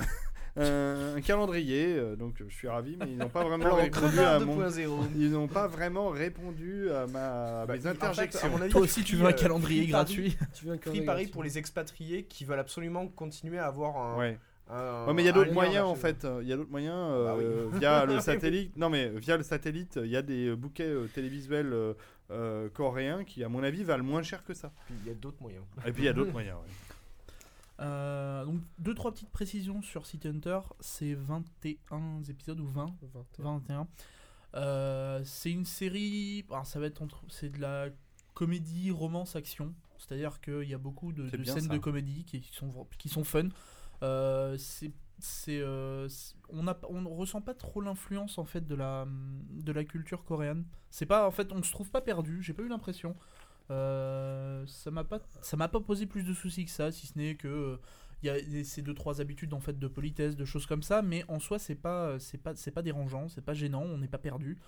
un, un calendrier. euh, donc je suis ravi, mais ils n'ont pas vraiment Alors, répondu à mon, 2.0. ils n'ont pas vraiment répondu à, ma, à Bah, mes en fait, interjections. à mon avis, Toi aussi, tu veux un euh, calendrier gratuit Tu veux un Free calendrier Paris gratuit. pour les expatriés qui veulent absolument continuer à avoir un. Ouais. Ouais, mais il y a d'autres moyens en fait. euh, Il y a d'autres moyens euh, Bah oui. euh, via le satellite. Non mais via le satellite, il y a des euh, bouquets euh, télévisuels euh, euh, coréens qui, à mon avis, valent moins cher que ça. Puis il y a d'autres moyens. Et puis il y a d'autres moyens. ouais. Euh, donc, deux, trois petites précisions sur City Hunter. C'est 21 épisodes ou 20 20. 21. Euh, c'est une série. alors, ça va être entre. C'est de la comédie, romance, action. C'est-à-dire qu'il y a beaucoup de, scènes ça. de comédie qui sont, qui sont fun. Euh, c'est. c'est, euh, on a, on ressent pas trop l'influence en fait de la de la culture coréenne. C'est pas en fait on se trouve pas perdu. J'ai pas eu l'impression. Euh, ça m'a pas ça m'a pas posé plus de soucis que ça, si ce n'est que euh, il y a ces deux trois habitudes en fait de politesse, de choses comme ça, mais en soi c'est pas c'est pas c'est pas dérangeant, c'est pas gênant, on n'est pas perdu.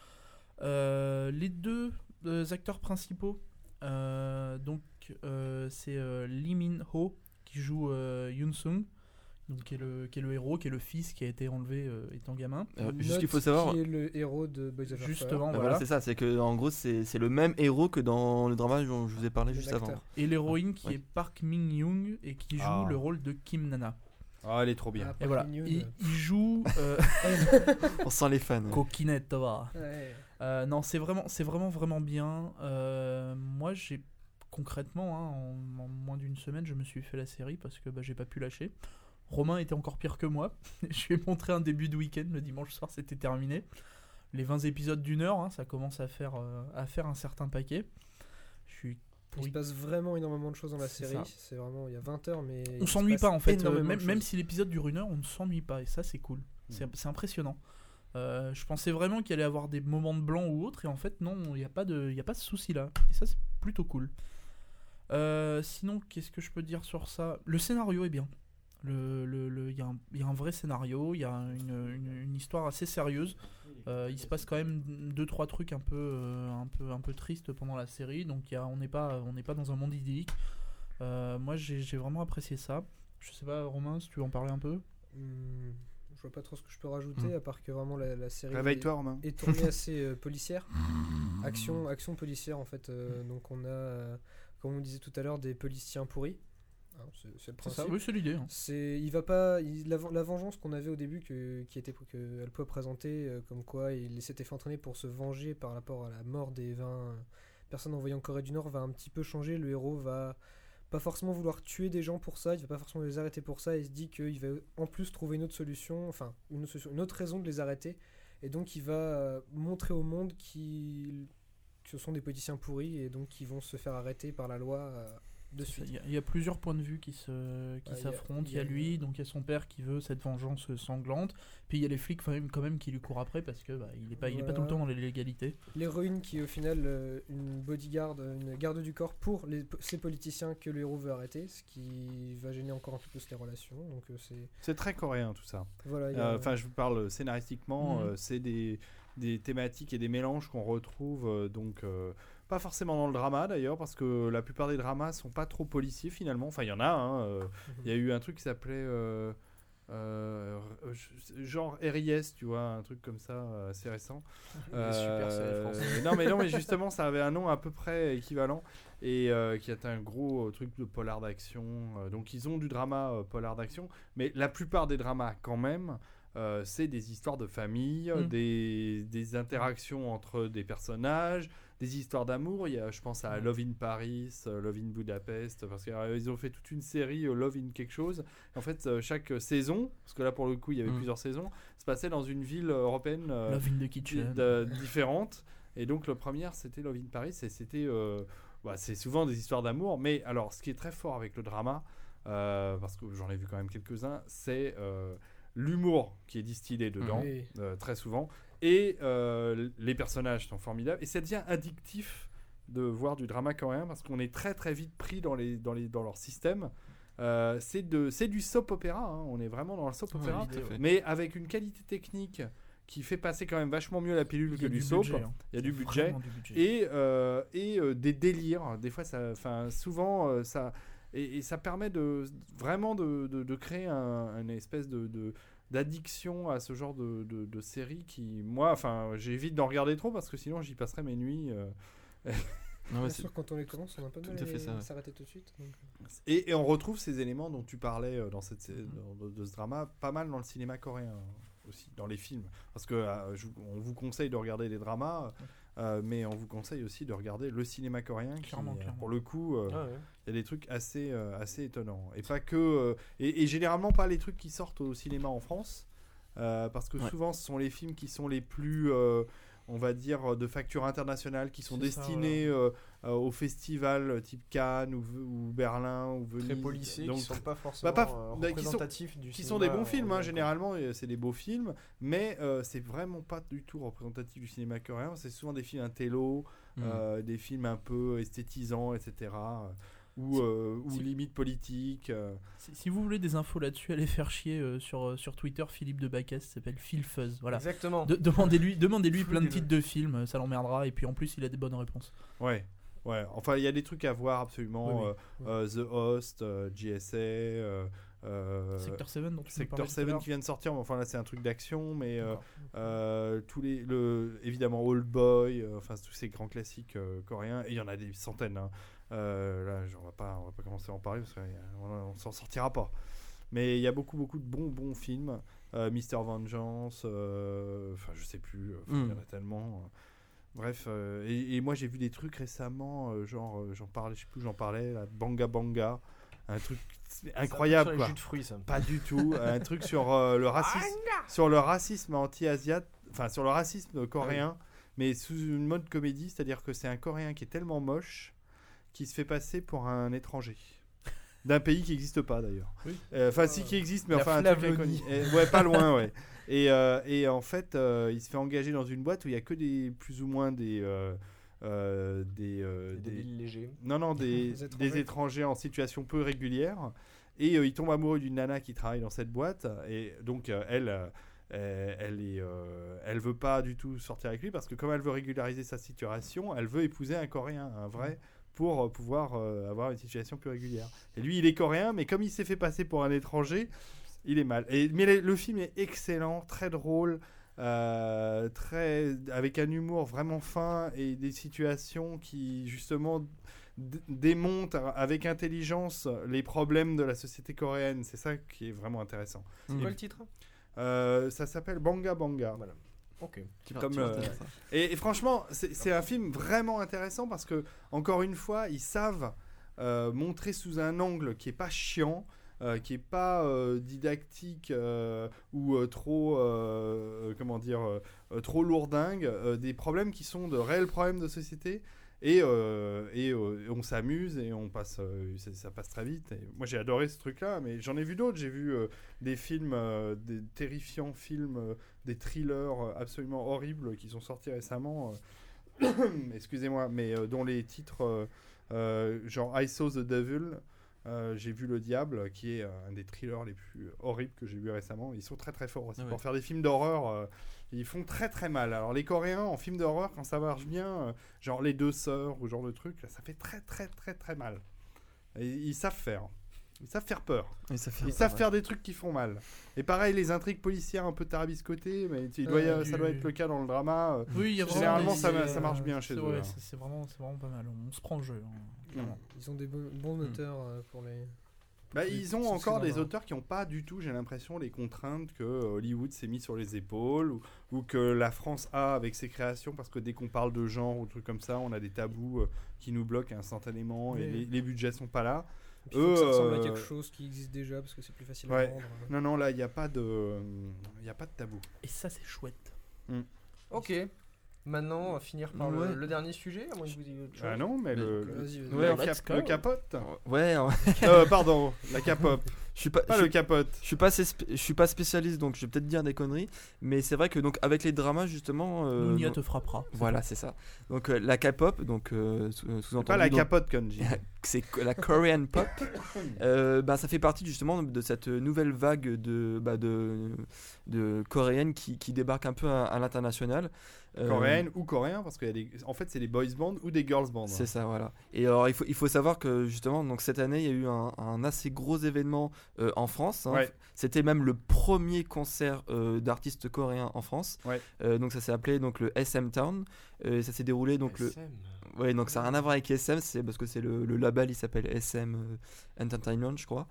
Euh, les deux euh, acteurs principaux, euh, donc euh, c'est euh, Lee Min Ho qui joue euh, Yoon Sung, donc qui est le qui est le héros, qui est le fils qui a été enlevé euh, étant gamin. Euh, juste qu'il faut savoir. Qui est le héros de Boys Over Justement, Bah voilà. voilà, c'est ça, c'est que en gros c'est c'est le même héros que dans le drama dont je vous ai parlé juste avant. Et l'héroïne qui Ouais. est Park Min Young et qui joue Ah. le rôle de Kim Nana. Ah, elle est trop bien. Ah, Et voilà, il, il joue euh, On sent les fans. Coquinette, va. ouais. Euh, non, c'est vraiment, c'est vraiment, vraiment bien. Euh, moi, j'ai concrètement, hein, en, en moins d'une semaine, je me suis fait la série parce que bah, j'ai pas pu lâcher. Romain était encore pire que moi. je lui ai montré un début de week-end le dimanche soir, c'était terminé. Les 20 épisodes d'une heure, hein, ça commence à faire, euh, à faire un certain paquet. Je suis Il se passe vraiment énormément de choses dans la série. C'est vraiment, il y a 20 heures, mais. on se s'ennuie pas en fait. Euh, même, si l'épisode dure une heure, on ne s'ennuie pas et ça c'est cool. C'est c'est impressionnant. Euh, je pensais vraiment qu'il allait y avoir des moments de blanc ou autre et en fait non, il n'y a pas de, il y a pas ce souci là. Et ça c'est plutôt cool. Euh, sinon, qu'est-ce que je peux dire sur ça? Le scénario est bien. Le, le, le- il y, a un- il y a un vrai scénario, il y a une, une- une histoire assez sérieuse. Euh, il se passe quand même deux trois trucs un peu euh, un peu un peu tristes pendant la série, donc il y a- on n'est pas on n'est pas dans un monde idyllique. Euh, moi j'ai j'ai vraiment apprécié ça. Je sais pas Romain si tu veux en parler un peu. Hmm, je vois pas trop ce que je peux rajouter, Hmm. à part que vraiment la, la série. Réveille-toi, Romain. est tournée assez euh, policière. Action, action policière en fait. euh, donc on a, comme on disait tout à l'heure, des policiers pourris. Hein, c'est le principe. ça, oui c'est l'idée. hein. C'est, il va pas, il- la, la vengeance qu'on avait au début que, qui était que Alpo a présenté, euh, comme quoi il s'était fait entraîner pour se venger par rapport à la mort des 20 personnes envoyées en Corée du Nord, va un petit peu changer. Le héros va pas forcément vouloir tuer des gens pour ça, il va pas forcément les arrêter pour ça. Il se dit qu'il va en plus trouver une autre solution, enfin une autre, solution- une autre raison de les arrêter, et donc il va euh, montrer au monde qu'il que ce sont des politiciens pourris et donc qui vont se faire arrêter par la loi euh, de Il suite. y, a- il y a plusieurs points de vue qui se qui s'affrontent. Il il y y a lui, donc il y a son père qui veut cette vengeance sanglante. Puis il y a les flics quand même, quand même qui lui courent après parce que bah, il est pas il est pas tout le temps dans l'illégalité. L'héroïne qui est au final euh, une bodyguard, une garde du corps pour les, ces politiciens que le héros veut arrêter, ce qui va gêner encore un peu plus les relations. Donc euh, c'est C'est très coréen tout ça. voilà. Euh, Enfin, je vous parle scénaristiquement, euh, c'est des, des thématiques et des mélanges qu'on retrouve euh, donc euh, pas forcément dans le drama d'ailleurs, parce que la plupart des dramas sont pas trop policiers finalement. Enfin, il y en a. hein, euh, Il y a eu un truc qui s'appelait euh, euh, genre RIS, tu vois, un truc comme ça, assez récent. Super non, mais non, mais justement, ça avait un nom à peu près équivalent et qui est un gros truc de polar d'action. Donc, ils ont du drama polar d'action, mais la plupart des dramas, quand même, c'est des histoires de famille, Mm. des, des interactions entre des personnages, des histoires d'amour. Il y a, je pense à. Love in Paris, euh, Love in Budapest, parce qu'ils ont fait toute une série euh, Love in quelque chose. En fait, euh, chaque saison, parce que là pour le coup il y avait Mm. plusieurs saisons, se passait dans une ville euh, européenne euh, Love in the di- Kitchen. de- différente. Et donc la première c'était Love in Paris et c'était, euh, bah, c'est souvent des histoires d'amour. Mais alors ce qui est très fort avec le drama, euh, parce que j'en ai vu quand même quelques-uns, c'est euh, l'humour qui est distillé dedans Oui. euh, très souvent. Et euh, les personnages sont formidables. Et ça devient addictif de voir du drama coréen parce qu'on est très très vite pris dans, les, dans, les, dans leur système. Euh, c'est du soap opéra, hein. on est vraiment dans le soap opéra, mais avec une qualité technique qui fait passer quand même vachement mieux la pilule que du, soap. budget, hein. Il y a du budget. du budget. Et, euh, et euh, des délires. Des fois, ça, enfin, souvent, euh, ça. Et, et ça permet de vraiment de, de- de créer un, une espèce de. de- d'addiction à ce genre de, de, de série qui moi enfin j'évite d'en regarder trop parce que sinon j'y passerai mes nuits euh, Non, Bien c'est- sûr, quand on les commence, on a un peu de Tout mal à s'arrêter tout de suite. donc. et, et on retrouve ces éléments dont tu parlais euh, dans cette Mhm. dans- de, de ce drama pas mal dans le cinéma coréen euh, aussi dans les films parce que euh, je- on vous conseille de regarder des dramas euh, mais on vous conseille aussi de regarder le cinéma coréen qui Clairement, euh, clairement. pour le coup euh, Ah ouais. Il y a des trucs assez, euh, assez étonnants. Et pas que. euh, et, et généralement pas les trucs qui sortent au cinéma en France. euh, parce que Ouais. souvent, ce sont les films qui sont les plus. Euh, on va dire de facture internationale qui sont ça, destinés euh, euh, au festival euh, type Cannes ou, ou Berlin ou Venise Très policiers, Donc, qui sont pas forcément pas- euh, bah, qui sont- représentatifs du qui sont des bons films, hein, généralement, c'est des beaux films, mais euh, c'est vraiment pas du tout représentatif du cinéma coréen. C'est souvent des films intello, Mm. euh, des films un peu esthétisants, etc. Ou, euh, ou si- limite politiques. euh. Si, si vous voulez des infos là-dessus, allez faire chier euh, sur, euh, sur Twitter. Philippe de Bacchès s'appelle Phil Fuzz. Voilà. Exactement. De- demandez-lui demandez -lui plein de titres de films, ça l'emmerdera. Et puis en plus, il a des bonnes réponses. Ouais. Ouais, enfin, il y a des trucs à voir absolument. Oui, euh, euh, The Host, euh, GSA, euh, Sector 7 dont tu nous Sector parlais tout à 7 l'heure. qui vient de sortir, mais enfin là c'est un truc d'action, mais euh, euh, tous les, le, évidemment Old Boy, euh, enfin tous ces grands classiques euh, coréens, et il y en a des centaines. hein. Euh, là, on va pas, on va pas commencer à en parler parce qu'on on s'en sortira pas. Mais il y a beaucoup, beaucoup de bons, bons films. Euh, Mister Vengeance, euh, enfin je sais plus, il y en a Mm. tellement. Bref, euh, et, et moi j'ai vu des trucs récemment, euh, genre euh, j'en parlais, je sais plus où j'en parlais, là, Banga Banga, un truc incroyable sur les quoi. jus de fruits, ça. Pas du tout. un truc sur euh, le racisme, sur le racisme anti-asiate, enfin sur le racisme coréen, mais sous une mode comédie, c'est-à-dire que c'est un Coréen qui est tellement moche qui se fait passer pour un étranger. D'un pays qui n'existe pas d'ailleurs. Oui. Euh, Enfin, si qui existe, mais La enfin un truc. Eh, ouais, pas loin, ouais. Et, euh, et en fait, euh, il se fait engager dans une boîte où il y a que des plus ou moins des euh, euh, des, euh, Des des- légers. non, non, des, Des étrangers. des étrangers en situation peu régulière. Et euh, il tombe amoureux d'une nana qui travaille dans cette boîte. Et donc, euh, elle, euh, elle, est, euh, elle veut pas du tout sortir avec lui parce que, comme elle veut régulariser sa situation, elle veut épouser un Coréen, un vrai, pour euh, pouvoir euh, avoir une situation plus régulière. Et lui, il est coréen, mais comme il s'est fait passer pour un étranger, il est mal. Et, mais le film est excellent, très drôle. Euh, très avec un humour vraiment fin et des situations qui justement d- démontrent avec intelligence les problèmes de la société coréenne. C'est ça qui est vraiment intéressant. C'est Mm. quoi le titre? Euh, ça s'appelle Banga Banga. Voilà. Ok. Comme, euh. Et, et franchement, c'est c'est un film vraiment intéressant parce que, encore une fois, ils savent euh, montrer sous un angle qui est pas chiant, euh, qui est pas euh, didactique euh, ou trop, comment dire, trop lourdingue, des problèmes qui sont de réels problèmes de société. Et, et, on s'amuse et on passe, ça, passe très vite. Moi j'ai adoré ce truc-là, mais j'en ai vu d'autres. J'ai vu des films, des terrifiants films, des thrillers absolument horribles qui sont sortis récemment. Excusez-moi, mais dont les titres, genre I Saw the Devil, euh, j'ai vu le diable, qui est euh, un des thrillers les plus horribles que j'ai vu récemment. Ils sont très très forts aussi Ah ouais. pour faire des films d'horreur. euh, ils font très très mal. Alors les Coréens en film d'horreur, quand ça marche bien, euh, genre les deux sœurs ou genre de truc, là, ça fait très très très très mal. Et ils savent faire. Ils savent faire peur. Ils savent faire des trucs qui font mal. Et pareil, les intrigues policières un peu tarabiscotées, mais il doit Euh, ça du- doit être le cas dans le drama. euh, Oui, y a Généralement, des ça, marche euh, bien chez eux. ouais, hein. c'est- vraiment, pas mal. On se prend le jeu. hein, clairement. Ils ont des bons, bons auteurs pour les. Bah, Les ils ont encore des auteurs qui n'ont pas du tout, j'ai l'impression, les contraintes que Hollywood s'est mis sur les épaules ou, ou que la France a avec ses créations, parce que dès qu'on parle de genre ou trucs comme ça, on a des tabous qui nous bloquent instantanément et Oui. les, les budgets sont pas là. Puis il faut que ça ressemble à euh, quelque chose qui existe déjà parce que c'est plus facile Ouais. à vendre. Non, non, là, il n'y a pas de, il y a pas de tabou. Et ça, c'est chouette. Ok. Maintenant, on va finir par Ouais. le, le dernier sujet, à moins que vous ayez autre chose. Ah non, mais le, le-. Ouais, go. capote. Ouais, ouais. Euh, pardon, la capote, je suis pas, pas je, le capote. je suis pas, je suis pas spécialiste, donc je vais peut-être dire des conneries. Mais c'est vrai que donc avec les dramas justement. euh, te frappera. Voilà, c'est ça. Donc euh, la K-pop, donc euh, C'est sous-entendu. pas la donc, capote, Konji. c'est la Korean pop. Euh, bah, ça fait partie justement de cette nouvelle vague de, bah, de, de coréennes qui, qui débarquent un peu à, à l'international. Euh, Coréenne ou coréen, parce qu'il y a des... En fait, c'est des boys bands ou des girls bands. C'est ça, voilà. Et alors, il faut, il faut savoir que justement, donc cette année, il y a eu un, un assez gros événement euh, en France. hein. Ouais. C'était même le premier concert euh, d'artistes coréens en France. Ouais. Euh, donc ça s'est appelé donc le SM Town. Euh, et ça s'est déroulé donc le. SM. Ouais, donc ça n'a rien à voir avec SM, c'est parce que c'est le, le label, il s'appelle SM Entertainment, je crois.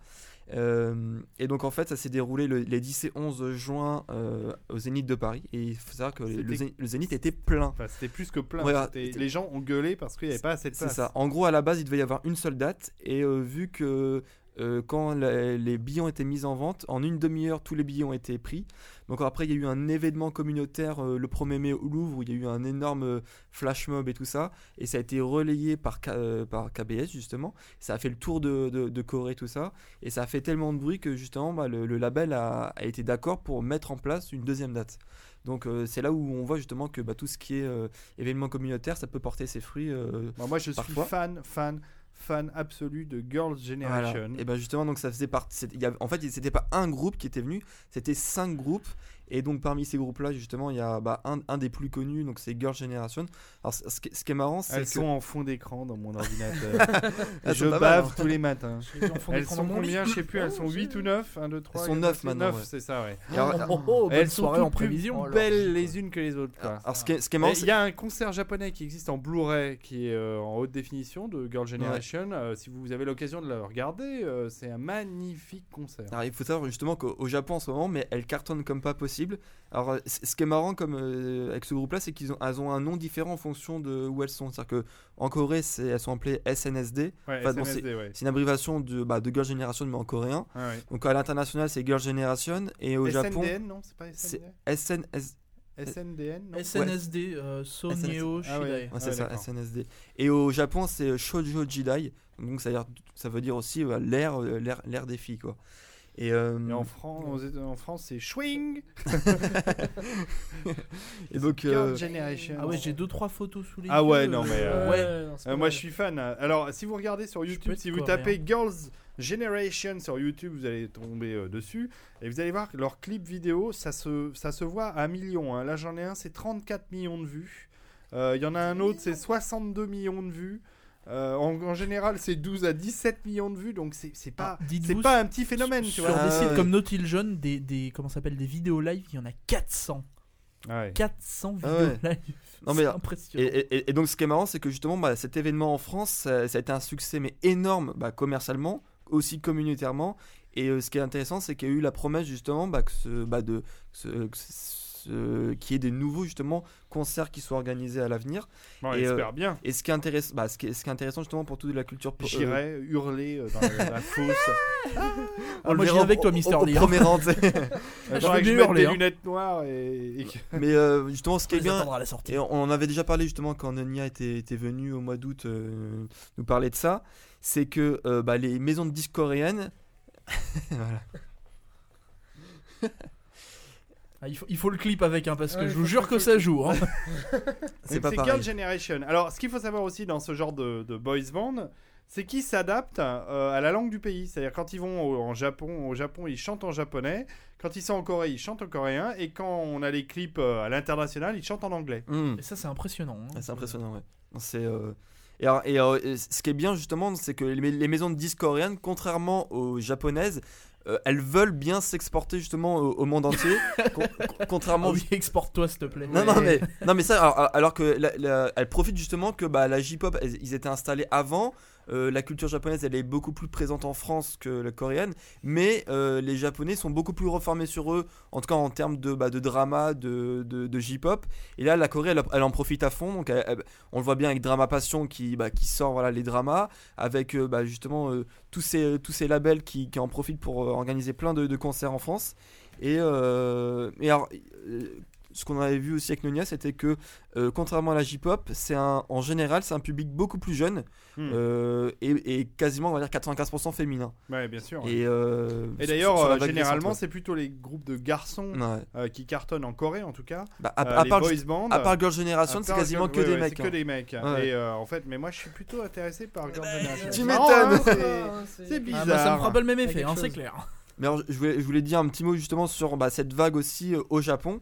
Euh, et donc en fait, ça s'est déroulé le- les 10 et 11 juin euh, au Zénith de Paris. Et il faut savoir que le, Zénith- le Zénith était plein. Enfin, c'était plus que plein. Ouais, Les gens ont gueulé parce qu'il n'y avait pas assez de C'est place. ça. En gros, à la base, il devait y avoir une seule date. Et euh, vu que euh, quand la- les billets ont été mis en vente, en une demi-heure, tous les billets ont été pris. Donc après, il y a eu un événement communautaire euh, le 1er mai au Louvre où il y a eu un énorme euh, flash mob et tout ça. Et ça a été relayé par, K- euh, par KBS, justement. Ça a fait le tour de, de, de Corée, tout ça. Et ça a fait tellement de bruit que justement, bah, le, le label a, a été d'accord pour mettre en place une deuxième date. Donc euh, c'est là où on voit justement que bah, tout ce qui est euh, événement communautaire, ça peut porter ses fruits. euh, Bon, moi, je suis Parfois. fan, fan, fan absolu de Girls Generation. Et ben justement, donc ça faisait partie. En fait, c'était pas un groupe qui était venu, c'était cinq groupes. Et donc parmi ces groupes-là, justement, il y a bah, un, un des plus connus, donc c'est Girl Generation. Alors ce ce qui, ce qui est marrant, c'est Elles que sont en fond d'écran dans mon ordinateur. Elles je bave hein. tous les matins. Elles sont combien Je sais plus, elles sont 8 ou 9 1, 2, 3. sont neuf maintenant, ouais. c'est ça, ouais. Alors, Oh, oh, bonne elles sont en plus prévision. Là. belles les unes que les autres. quoi. alors, ce, qui est, ce qui est marrant, Il y a un concert japonais qui existe en Blu-ray qui est euh, en haute définition de Girl Generation. Euh, si vous avez l'occasion de le regarder, euh, c'est un magnifique concert. Alors, il faut savoir justement qu'au au Japon en ce moment, mais elles cartonnent comme pas possible. Alors, euh, ce qui est marrant comme, euh, avec ce groupe-là, c'est qu'ils ont, un nom différent en fonction de où elles sont. C'est-à-dire qu'en Corée, c'est- elles sont appelées SNSD. Ouais, Enfin, bon, SNSD, ouais. C'est une abréviation de, bah, de Girl Generation, mais en coréen. Ouais. Donc à l'international, c'est Girl Generation. Et au Japon, SNDN, non C'est pas c'est SNDN SNS. SNDN non SNSD, euh, Soneo Ah ouais. Shidai. Ouais, c'est ouais, ça, d'accord. SNSD. Et au Japon, c'est Shoujo Jidai. Donc ça veut dire, ça veut dire aussi l'air, euh, l'air, l'air des filles, quoi. Et, euh, Et en, Fran- aux Éta- en France, c'est Schwing et donc, euh, Generation. Ah ouais, j'ai deux trois photos sous les Ah yeux. ouais, non, mais, euh, euh, ouais. non, Euh, pas moi je suis fan. Alors si vous regardez sur YouTube, si vous tapez Girls Generation sur YouTube, vous allez tomber euh, dessus et vous allez voir que leurs clips vidéo, ça se, ça se voit à un million. hein. Là j'en ai un, c'est 34 millions de vues. Euh, Il y en a un autre, c'est 62 millions de vues. Euh, en, en général, c'est 12 à 17 millions de vues, donc c'est pas, Ah, c'est pas un petit phénomène, tu Sur vois. Ah, des sites ouais. comme Naughty Jaune, des, des, comment s'appelle, des vidéos live, il y en a 400. Ouais. 400 Ah vidéos ouais. live. Non, mais- C'est impressionnant. et, et- et donc ce qui est marrant, c'est que justement, bah, cet événement en France, ça, ça a été un succès mais énorme, bah, commercialement, aussi communautairement. Et euh, ce qui est intéressant, c'est qu'il y a eu la promesse justement bah, que ce, bah, de ce, que ce- qu'il y ait des nouveaux justement concerts qui soient organisés à l'avenir. Bon, Et, euh, j'espère bien. Et ce qui est intéressant, bah, ce qui est, ce qui est intéressant justement pour toute la culture. po- euh, J'irai hurler euh, dans la, la fosse. Ah, on le moi, viens avec au- toi, au- Mister au Lee, hein. premier rang, je vais que je hurler, des hein. lunettes noires et, et que- Mais euh, justement, ce qui est bien, à la sortie. Et on en avait déjà parlé justement quand Nonia était, était venu au mois d'août euh, nous parler de ça. C'est que euh, bah, les maisons de disques coréennes. voilà. Ah, il, faut, il faut le clip avec, hein, parce que Ouais, je vous jure que ça joue. Hein. C'est pas. Girl Generation. Alors, ce qu'il faut savoir aussi dans ce genre de, de boys band, c'est qu'ils s'adaptent euh, à la langue du pays. C'est-à-dire quand ils vont au, en Japon, au Japon, ils chantent en japonais. Quand ils sont en Corée, ils chantent en coréen. Et quand on a les clips euh, à l'international, ils chantent en anglais. Hmm. Et ça, c'est impressionnant. hein. Ah, C'est impressionnant, ouais. C'est. euh, Et, alors- et, et ce qui est bien justement, c'est que les, les maisons de disques coréennes, contrairement aux japonaises, euh, elles veulent bien s'exporter justement au, au monde entier, con- con- contrairement Ah oui, exporte-toi s'il te plaît. non, non, mais, non, mais ça, alors, alors que la, la- elle profite justement que bah, la J-pop, elles- ils étaient installés avant. Euh, la culture japonaise, elle est beaucoup plus présente en France que la coréenne. Mais euh, les Japonais sont beaucoup plus reformés sur eux, en tout cas en termes de, bah, de drama, de, de, de J-pop. Et là, la Corée, elle, en profite à fond. Donc, on le voit bien avec Drama Passion qui, bah, qui sort voilà, les dramas, avec euh, bah, justement tous, ces, tous ces labels qui, qui en profitent pour organiser plein de, concerts en France. Et, euh, et alors, ce qu'on avait vu aussi avec Nonia, c'était que euh, contrairement à la J-pop, c'est un, en général, c'est un public beaucoup plus jeune Hmm. euh, et, et quasiment, on va dire, 95% féminin. Ouais, bien sûr. Et, euh, Et d'ailleurs, généralement, c'est plutôt les groupes de garçons ouais. euh, qui cartonnent en Corée, en tout cas. Bah, à, Euh, à les part, boys bands. à part Girl Generation, c'est quasiment que ouais, des ouais, mecs. Que hein. des mecs. Ouais. Et euh, en fait, mais moi, je suis plutôt intéressé par Girl Generation. tu C'est marrant, hein, m'étonnes. c'est- C'est Ah, bizarre. bah, ça me fera pas le même effet, hein, c'est clair. Mais alors, je voulais, je voulais dire un petit mot justement sur bah, cette vague aussi euh, au Japon.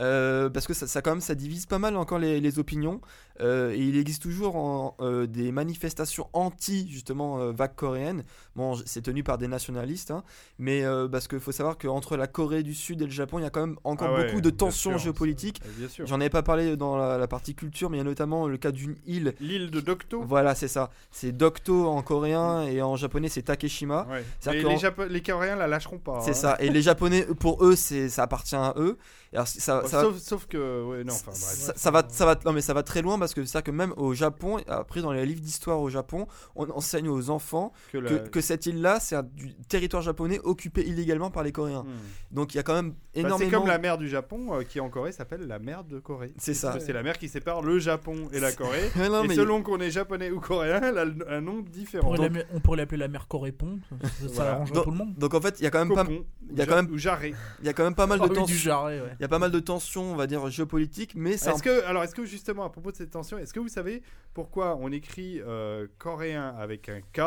Euh, parce que ça, ça, quand même ça divise pas mal encore les, les opinions Euh, et il existe toujours en- euh, des manifestations anti justement euh, vague coréenne bon c'est tenu par des nationalistes hein, mais parce qu'il faut savoir qu'entre la Corée du Sud et le Japon il y a quand même encore Ah ouais, beaucoup de tensions sûr, géopolitiques j'en avais pas parlé dans la, la partie culture mais il y a notamment le cas d'une île L'île de Dokto. voilà c'est ça c'est Dokto en coréen et en japonais c'est Takeshima Ouais. Les, Japo- les Coréens la lâcheront pas. c'est hein. ça. Et les Japonais, pour eux, c'est ça appartient à eux. Et alors, ça, Bon, ça, sauf, sauf que. Ouais, non, enfin bref. ça, ça va, ça va, non mais ça va très loin parce que c'est ça que même au Japon, après dans les livres d'histoire au Japon, on enseigne aux enfants Que la- que, que cette île-là, c'est du territoire japonais occupé illégalement par les Coréens. Hmm. Donc il y a quand même Bah, c'est énormément. comme la mer du Japon euh, qui en Corée s'appelle la mer de Corée. C'est ça. C'est la mer qui sépare le Japon et la Corée. Non, et mais- selon qu'on est japonais ou coréen, elle a un nom différent. on pourrait l'appeler la mer Corépon, ça, ça Voilà. Donc- tout le monde. Donc en fait, il y a quand même pas, il y a ou quand ja- même- ou jarret. il y a quand même pas mal Ah de du tensions. Il y a pas mal de tensions, on va dire géopolitiques, mais c'est Est-ce que, alors, est-ce que justement, à propos de cette est-ce que vous savez pourquoi on écrit euh, coréen avec un K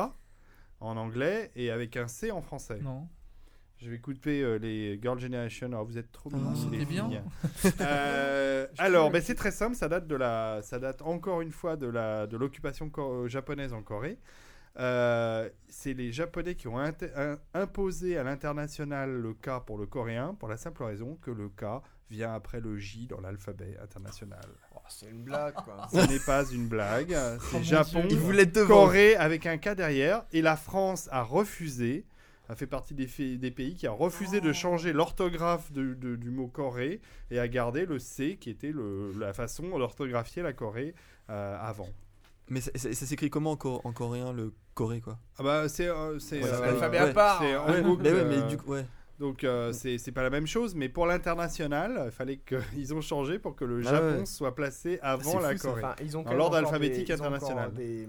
en anglais et avec un C en français? Non. Je vais couper euh, les Girl Generation. Alors, vous êtes trop Ah, mignons, c'était les bien. filles. Euh, alors, ben, c'est très simple. Ça date de la, ça date encore une fois de la, de l'occupation japonaise en Corée. Euh, c'est les Japonais qui ont un- imposé à l'international le K pour le coréen, pour la simple raison que le K vient après le J dans l'alphabet international. Oh, c'est une blague, quoi. Ce n'est pas une blague. C'est mon Japon, te vendre. Corée avec un K derrière. Et la France a refusé, a fait partie des, pays qui a refusé de changer l'orthographe de- de- du mot Corée et a gardé le C qui était le- la façon d'orthographier la Corée euh, avant. Mais ça, ça- ça s'écrit comment en, co- en coréen le Corée quoi? Ah bah c'est euh, c'est Ouais, euh, c'est l'alphabet ouais. à part. Ouais, mais, mais du coup, ouais. Donc euh, c'est c'est pas la même chose mais pour l'international il fallait qu'ils ont changé pour que le Ah Japon ouais. soit placé avant la fou, ça. Corée Enfin, ils ont Dans l'ordre encore alphabétique des- ils international. des-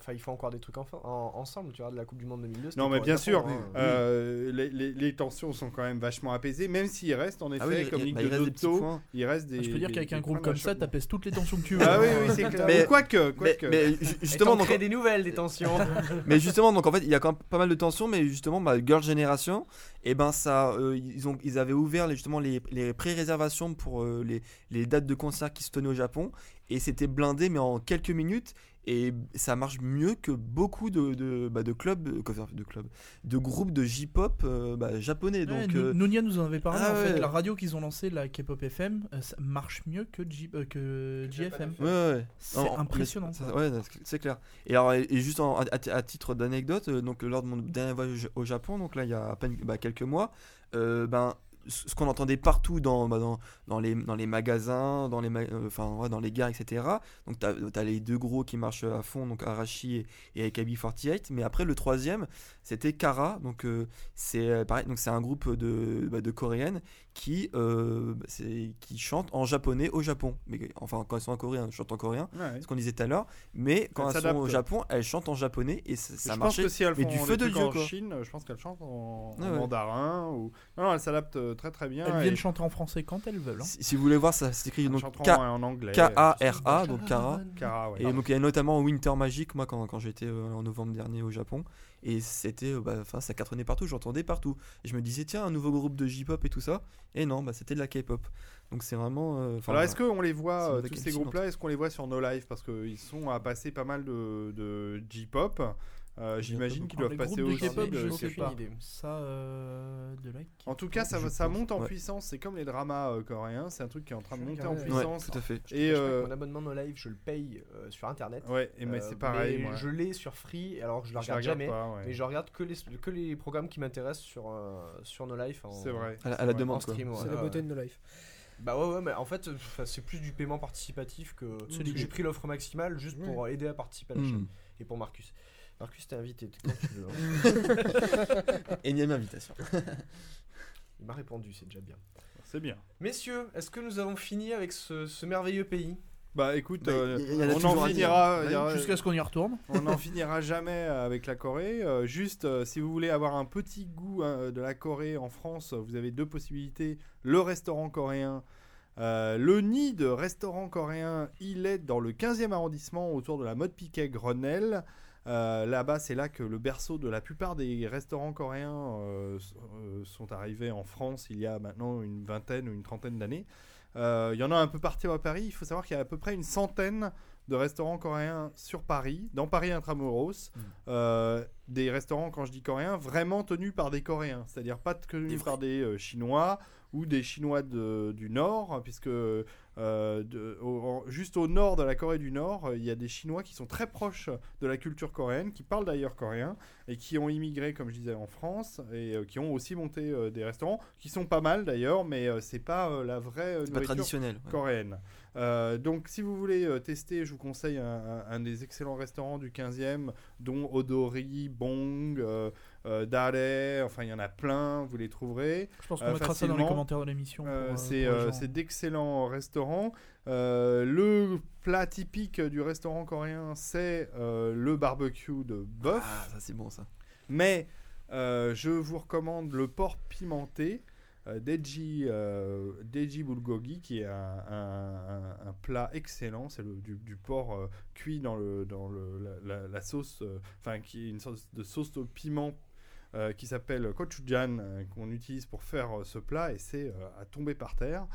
Enfin, ils font encore des trucs enfa- en- ensemble, tu vois, de la Coupe du Monde 2002. c'était Non, mais bien sûr, hein. euh, les, les- les tensions sont quand même vachement apaisées, même s'il reste en effet, Ah oui, comme il, Ligue bah, de il reste des petits Doto, points. il reste des. je peux dire qu'avec un groupe comme ça, t'apaises toutes les tensions que tu veux. Ah oui, oui, c'est clair. Mais- Quoique, Mais, quoique. mais Et justement, donc, crées des nouvelles, des tensions. mais justement, donc en fait, il y a quand même pas mal de tensions, mais justement, Girl Generation, et ben euh, ils avaient ouvert les, justement les, les pré-réservations pour euh, les, les dates de concert qui se tenaient au Japon, et c'était blindé, mais en quelques minutes, et ça marche mieux que beaucoup de, de, bah, de clubs, euh, de clubs, de groupes de J-pop euh, bah, japonais. Ouais, Donc, Nou- euh, Nounia nous en avait parlé. ah en fait, la radio qu'ils ont lancée, la K-pop FM, ça marche mieux que, J- que JFM. Ouais. C'est Non, impressionnant. mais ça- ouais, c'est- clair. Et alors, et juste en- à, à titre d'anecdote, donc lors de mon dernier voyage au Japon, donc là il y a à peine bah, quelques mois, euh, ben ce qu'on entendait partout dans, bah, dans, dans, les, dans les magasins, dans les, euh, dans les gares, etc. Donc tu as, les deux gros qui marchent à fond, donc Arashi et, et AKB48. Mais après le troisième, c'était Kara. Donc euh, c'est euh, c'est un groupe de, bah, de coréennes qui, euh, bah, c'est- qui chantent en japonais au Japon. Mais enfin quand elles sont en coréen, elles chantent en coréen Ouais. ce qu'on disait tout à l'heure, mais quand Elles elles, sont au. Japon, elles chantent en japonais et ça, je ça que si elles mais font du feu de Dieu, en quoi. Chine, je pense qu'elles chantent en, en Ouais, ouais. mandarin ou non, non elles s'adaptent euh, très très bien. Elles et viennent chanter en français quand elles veulent. hein. Si, si vous voulez voir, ça s'écrit donc. K-A-R-A, donc Kara. Kara, ouais. Et donc il y a notamment Winter Magic, moi quand, quand j'étais euh, en novembre dernier au Japon, et c'était, euh, bah, enfin ça cartonnait partout, j'entendais partout. Et je me disais tiens un nouveau groupe de J-pop et tout ça, et non, bah c'était de la K-pop. Donc c'est vraiment. euh, Alors est-ce qu'on les voit, euh, tous ces groupes-là, est-ce qu'on les voit sur No Live Parce qu'ils sont à passer pas mal de, de J-pop. Euh, J'imagine qu'ils doivent passer aussi. K-pop, de- je sais pas. idée. Ça, euh, de là. En tout cas, ça, Je ça pense, monte en ouais. puissance. C'est comme les dramas euh, coréens. C'est un truc qui est en train de monter en ouais, puissance. tout à fait. Et, euh, mon abonnement No Live, je le paye euh, sur internet. Ouais, et mais Euh, c'est pareil. mais moi. Je l'ai sur Free, alors que je la regarde regarde jamais. pas, ouais. Mais je regarde que les, que les programmes qui m'intéressent sur, euh, sur No Life. C'est vrai. À la, à demande. C'est la beauté de nos life. Bah ouais, ouais, mais en fait, c'est plus du paiement participatif que. J'ai pris l'offre maximale juste pour aider à participer à la Hmm. chaîne. Et pour Marcus. Marcus, t'es invité quand tu veux. hein. Énième invitation. Il m'a répondu, c'est déjà bien. C'est bien. Messieurs, est-ce que nous avons fini avec ce, ce merveilleux pays? Bah écoute, Bah, euh, il y- il y en a on toujours en à dire. finira. Ouais, il y aura- Jusqu'à ce qu'on y retourne. On n'en finira jamais avec la Corée. Euh, juste, euh, si vous voulez avoir un petit goût hein, de la Corée en France, vous avez deux possibilités. Le restaurant coréen. euh, le nid de restaurant coréen, il est dans le 15e arrondissement autour de la mode Piquet Grenelle. Euh, Là-bas, c'est là que le berceau de la plupart des restaurants coréens euh, euh, sont arrivés en France il y a maintenant une vingtaine ou une trentaine d'années. Il y en a un peu partout à Paris. Il faut savoir qu'il y a à peu près une centaine de restaurants coréens sur Paris, dans Paris intramuros. Mm. Euh, des restaurants, quand je dis coréens, vraiment tenus par des Coréens, c'est-à-dire pas tenus Des par des euh, Chinois ou des Chinois de- du Nord, puisque euh, de- au- en- juste au nord de la Corée du Nord, euh, il y a des Chinois qui sont très proches de la culture coréenne, qui parlent d'ailleurs coréen et qui ont immigré, comme je disais, en France et euh, qui ont aussi monté euh, des restaurants qui sont pas mal d'ailleurs, mais c'est pas la vraie pas nourriture traditionnel. ouais. coréenne. Donc, si vous voulez tester, je vous conseille un, un- un des excellents restaurants du 15e, dont Odori, Bong, euh, Dare, enfin, il y en a plein, vous les trouverez. Je pense qu'on Euh, mettra ça dans les facilement. commentaires de l'émission. Euh, euh, c'est euh, d'excellents restaurants. Euh, le plat typique du restaurant coréen, c'est euh, le barbecue de bœuf. Ah, ça c'est bon ça. Mais euh, je vous recommande le porc pimenté d'Eji euh, d'Eji Bulgogi, qui est un, un- un- un plat excellent. C'est du, du porc euh, cuit dans, le, dans le, la, la- la sauce, euh, enfin qui est une sorte de sauce au piment. Euh, qui s'appelle gochujang euh, qu'on utilise pour faire euh, ce plat et c'est euh, à tomber par terre.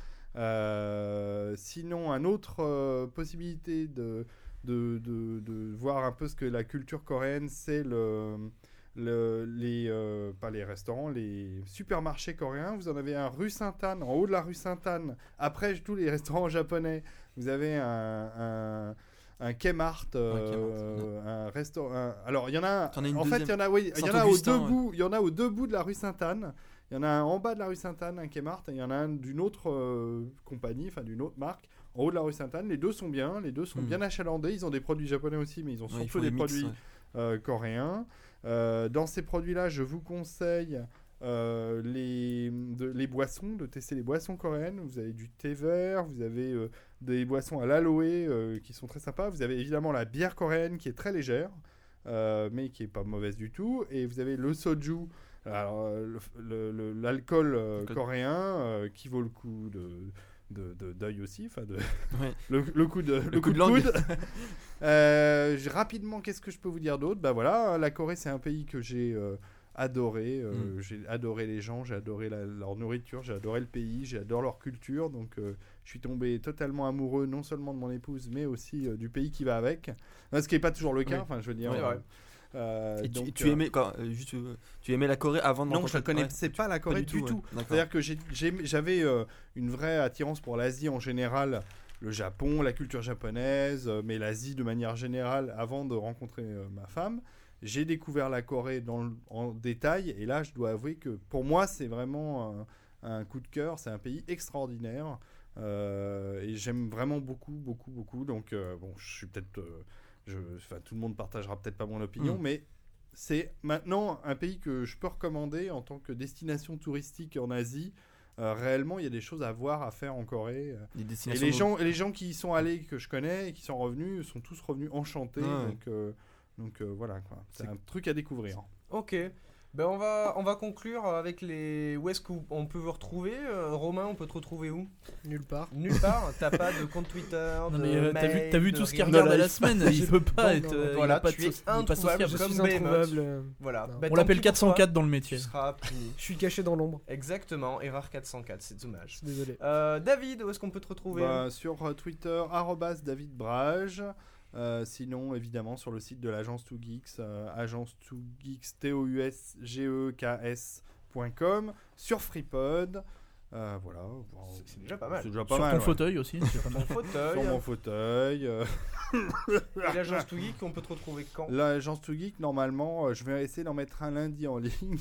Sinon, une autre possibilité de, de, de, voir un peu ce que la culture coréenne, c'est le, le- les, pas les restaurants, les supermarchés coréens. Vous en avez un rue Sainte-Anne, en haut de la rue Sainte-Anne. Après tous les restaurants japonais, vous avez un, un Kmart, euh, un restaurant. Alors il y en a. En fait, il y en a, oui, il y en a aux deux ouais. bouts. Il y en a aux deux bouts de la rue Sainte-Anne. Il y en a un en bas de la rue Sainte-Anne, un Kmart, et il y en a un d'une autre euh, compagnie, enfin d'une autre marque, en haut de la rue Sainte-Anne. Les deux sont bien, les deux sont Hmm. bien achalandés. Ils ont des produits japonais aussi, mais ils ont Ouais, surtout des des mix, produits euh, coréens. Euh, dans ces produits-là, je vous conseille euh, les, de- les boissons, de tester les boissons coréennes. Vous avez du thé vert, vous avez euh, des boissons à l'aloe euh, qui sont très sympas. Vous avez évidemment la bière coréenne qui est très légère, euh, mais qui est pas mauvaise du tout. Et vous avez le soju, alors, l'alcool euh, coréen euh, qui vaut le coup de d'œil aussi, enfin de Ouais. le, le coup de le, coup coup de langue. coude. Euh, rapidement, qu'est-ce que je peux vous dire d'autre? Bah voilà, la Corée, c'est un pays que j'ai adoré. Mm. J'ai adoré les gens, j'ai adoré la- leur nourriture, j'ai adoré le pays, j'adore leur culture. Donc, je suis tombé totalement amoureux, non seulement de mon épouse, mais aussi euh, du pays qui va avec. Euh, Ce qui n'est pas toujours le cas. Oui. Enfin, je veux dire. Oui, ouais. euh, Et tu, donc, tu aimais quoi, juste, tu aimais la Corée avant de Non, je rencontrer- ne connaissais Ouais, pas la Corée du, tout. C'est-à-dire que j'avais euh, une vraie attirance pour l'Asie en général, le Japon, la culture japonaise, euh, mais l'Asie de manière générale avant de rencontrer euh, ma femme. J'ai découvert la Corée dans le- en détail et là je dois avouer que pour moi c'est vraiment un, un coup de cœur, c'est un pays extraordinaire euh, et j'aime vraiment beaucoup, beaucoup, beaucoup. Donc euh, bon, je suis peut-être, euh, enfin tout le monde partagera peut-être pas mon opinion, Mm. mais c'est maintenant un pays que je peux recommander en tant que destination touristique en Asie. Euh, réellement, il y a des choses à voir, à faire en Corée. euh. Des Et les gens, les gens qui y sont allés, que je connais, et qui sont revenus, sont tous revenus enchantés. Ouais. Donc, euh, donc euh, voilà, quoi. C'est C'est- un truc à découvrir. Ok. Ben on va, on va conclure avec les. Où est-ce qu'on peut vous retrouver Euh, Romain, on peut te retrouver où? Nulle part. Nulle part. T'as pas de compte Twitter. Non, de mais euh, t'as vu, vu de tout ce qu'il regarde à la semaine, il peut pas être. euh, il voilà, pas tu de es introuvable. Je suis Voilà. Ben, On tant l'appelle pis pour 404 toi, dans le Tu métier. seras puni. Je suis caché dans l'ombre. Exactement. Erreur 404. C'est dommage. Désolé. Euh, David, où est-ce qu'on peut te retrouver? Bah, sur Twitter, David Brage. Euh, sinon, évidemment, sur le site de l'agence 2Geeks, euh, agence 2Geeks, t o u s g e k s.com, sur FreePod. Euh, voilà. Bon, C'est- c'est déjà pas mal. C'est déjà pas Sur mal. ton ouais. fauteuil aussi. c'est pas mal. Ton fauteuil. Sur mon fauteuil. euh, Et l'agence to Geek, on peut te retrouver quand? L'agence 2Geek, normalement, euh, je vais essayer d'en mettre un lundi en ligne.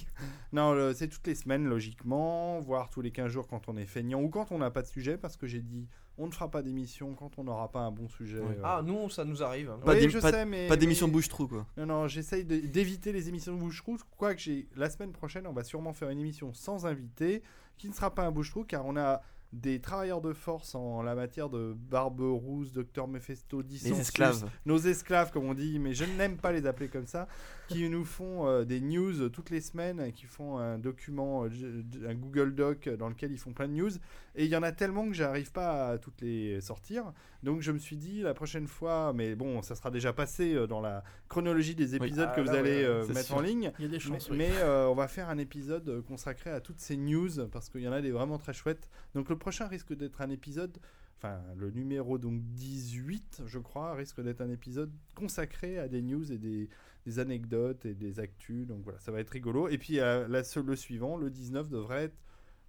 non, le- c'est toutes les semaines, logiquement, voire tous les 15 jours quand on est feignant ou quand on n'a pas de sujet, parce que j'ai dit on ne fera pas d'émission quand on n'aura pas un bon sujet. Euh. Ah, nous, ça nous arrive. hein. Pas Oui, je pas- sais, mais. Pas d'émission mais- de bouche-trou, quoi. Non, non, j'essaye d'éviter les émissions de bouche-trou. Quoique j'ai la semaine prochaine, on va sûrement faire une émission sans invité, qui ne sera pas un bouche-trou, car on a des travailleurs de force en la matière de Barbe Rousse, Docteur Mephisto, Les Dissensus, esclaves. nos esclaves, comme on dit, mais je n'aime pas les appeler comme ça, qui nous font euh, des news toutes les semaines, qui font un document, euh, un Google Doc dans lequel ils font plein de news. Et il y en a tellement que j'arrive pas à toutes les sortir. Donc je me suis dit la prochaine fois, mais bon, ça sera déjà passé euh, dans la chronologie des épisodes Ah, que vous là, allez ouais, euh, mettre sûr. en ligne. Il y a des Mais, chances. oui. mais, euh, on va faire un épisode consacré à toutes ces news parce qu'il y en a des vraiment très chouettes. Donc le prochain risque d'être un épisode, enfin le numéro donc 18 je crois, risque d'être un épisode consacré à des news et des, des anecdotes et des actus. Donc voilà, ça va être rigolo. Et puis euh, la- le suivant, le 19 devrait être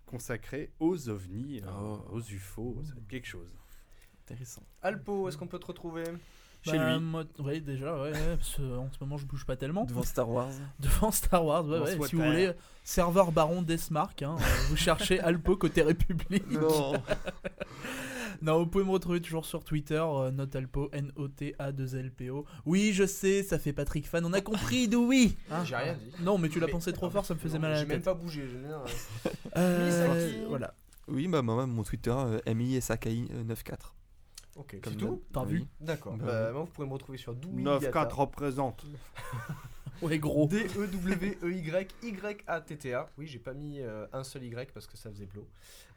consacré aux ovnis, euh, Oh. aux UFO, ça va être quelque chose. Intéressant. Alpo, est-ce qu'on peut te retrouver? Chez Bah, lui. moi- ouais, déjà, ouais, ouais, parce que en ce moment je bouge pas tellement. Devant Star Wars. Devant Star Wars, ouais, ouais. Si vous voulez, serveur baron Desmark, hein, euh, vous cherchez Alpo côté République. Non. Non, vous pouvez me retrouver toujours sur Twitter, euh, Notalpo, N-O-T-A-2-L-P-O. Oui, je sais, ça fait Patrick Fan, on a compris d'où oui. Hein J'ai rien dit. Non, mais tu l'as pensé trop Ah, fort, ça me faisait non, mal à la J'ai même tête. pas bougé. je veux dire, euh, Euh, voilà. Oui, bah, moi, mon Twitter, euh, MISAKI94. Ok, c'est tout. T'as vu D'accord. Bah, Bah, vous pouvez me retrouver sur 9-4 représente. Ouais, gros. E D-E-W-E-Y-Y-A-T-T-A. Oui, j'ai pas mis euh, un seul Y parce que ça faisait plot.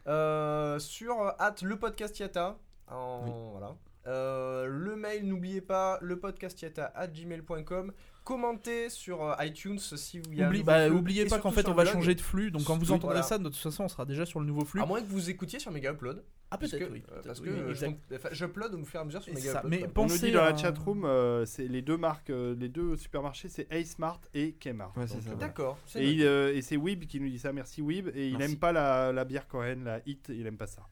Euh, sur euh, at le podcast Yata. En, Voilà. Euh, le mail, n'oubliez pas, le podcast Yata at gmail.com. Commentez sur euh, iTunes si vous y Oublie- bah, oubliez pas qu'en fait on va changer de flux, donc quand vous entendrez voilà. ça, de toute façon on sera déjà sur le nouveau flux. À moins que vous écoutiez sur Mega Upload. Ah Parce que, peut-être, oui. euh, parce que euh, je j'upload au fur et à mesure sur Mega ça, Upload. mais bon, On nous Pensez dit dans la chatroom, euh, c'est les deux marques, euh, les deux supermarchés, c'est Smart et Kmart. Ouais. D'accord. Et, euh, et c'est Weeb qui nous dit ça, merci Weeb. Et il Merci. aime pas la, la bière Cohen, la Hit, il aime pas ça.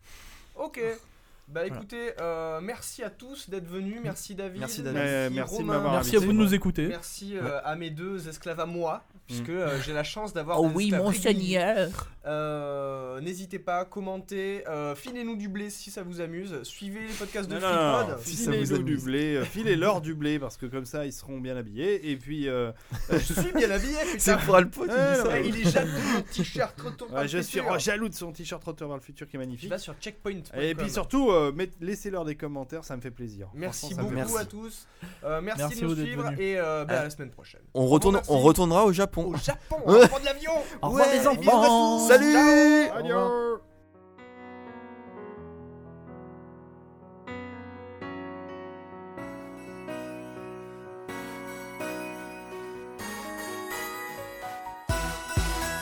Ok. Bah écoutez, euh, merci à tous d'être venus. Merci David. Merci, David. Merci de Romain. Merci à vous de nous écouter. Merci euh, à mes deux esclaves à moi, puisque Mm. euh, j'ai la chance d'avoir. Oh oui, esclaves mon réguliers. seigneur. Euh, N'hésitez pas, commentez, euh, filez-nous du blé si ça vous amuse. Suivez les podcasts de Non, non, non, FreePod. Si ça vous filez-nous du blé, euh, filez-leur du blé parce que comme ça ils seront bien habillés. Et puis, euh, Je suis bien habillé, C'est pour ça. Ouais, il est jaloux de mon t-shirt retour vers ouais, le je suis jaloux de son t-shirt Retour vers le futur qui est magnifique. vas sur checkpoint. Et puis surtout, euh, mettez- laissez-leur des commentaires, ça me fait plaisir. Merci beaucoup à tous. Euh, merci, Merci de nous suivre et euh, bah, à la semaine prochaine. On, retourne, on retournera au Japon. Au Japon, on va prendre l'avion. Au revoir, Ouais, les enfants. Salut Ciao. Adieu.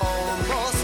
Almost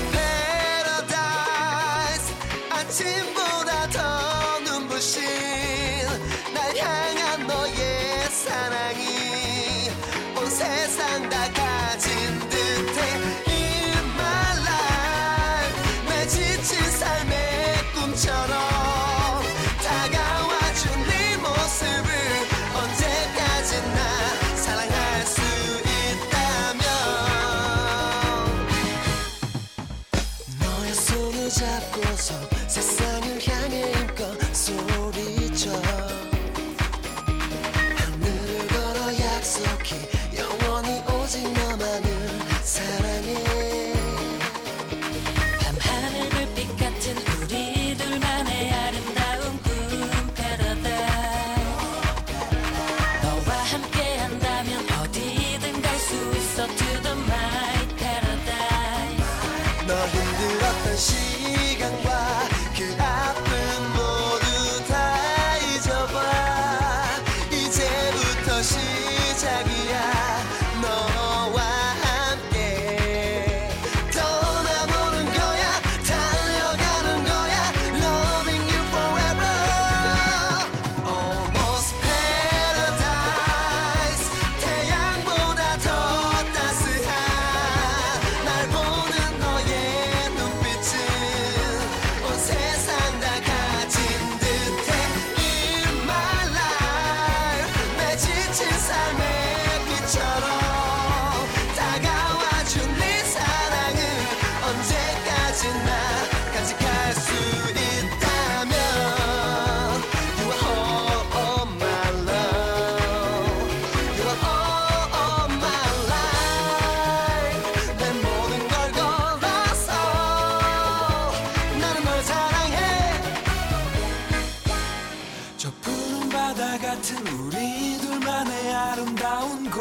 같은 우리 둘만의 아름다운 곳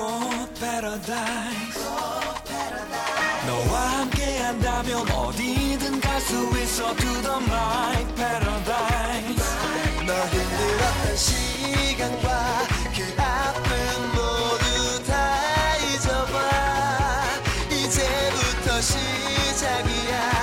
paradise 너와 함께 한다면 어디든 갈 수 있어 to the my paradise. 너 힘들었던 시간과 그 아픔 모두 다 잊어봐. 이제부터 시작이야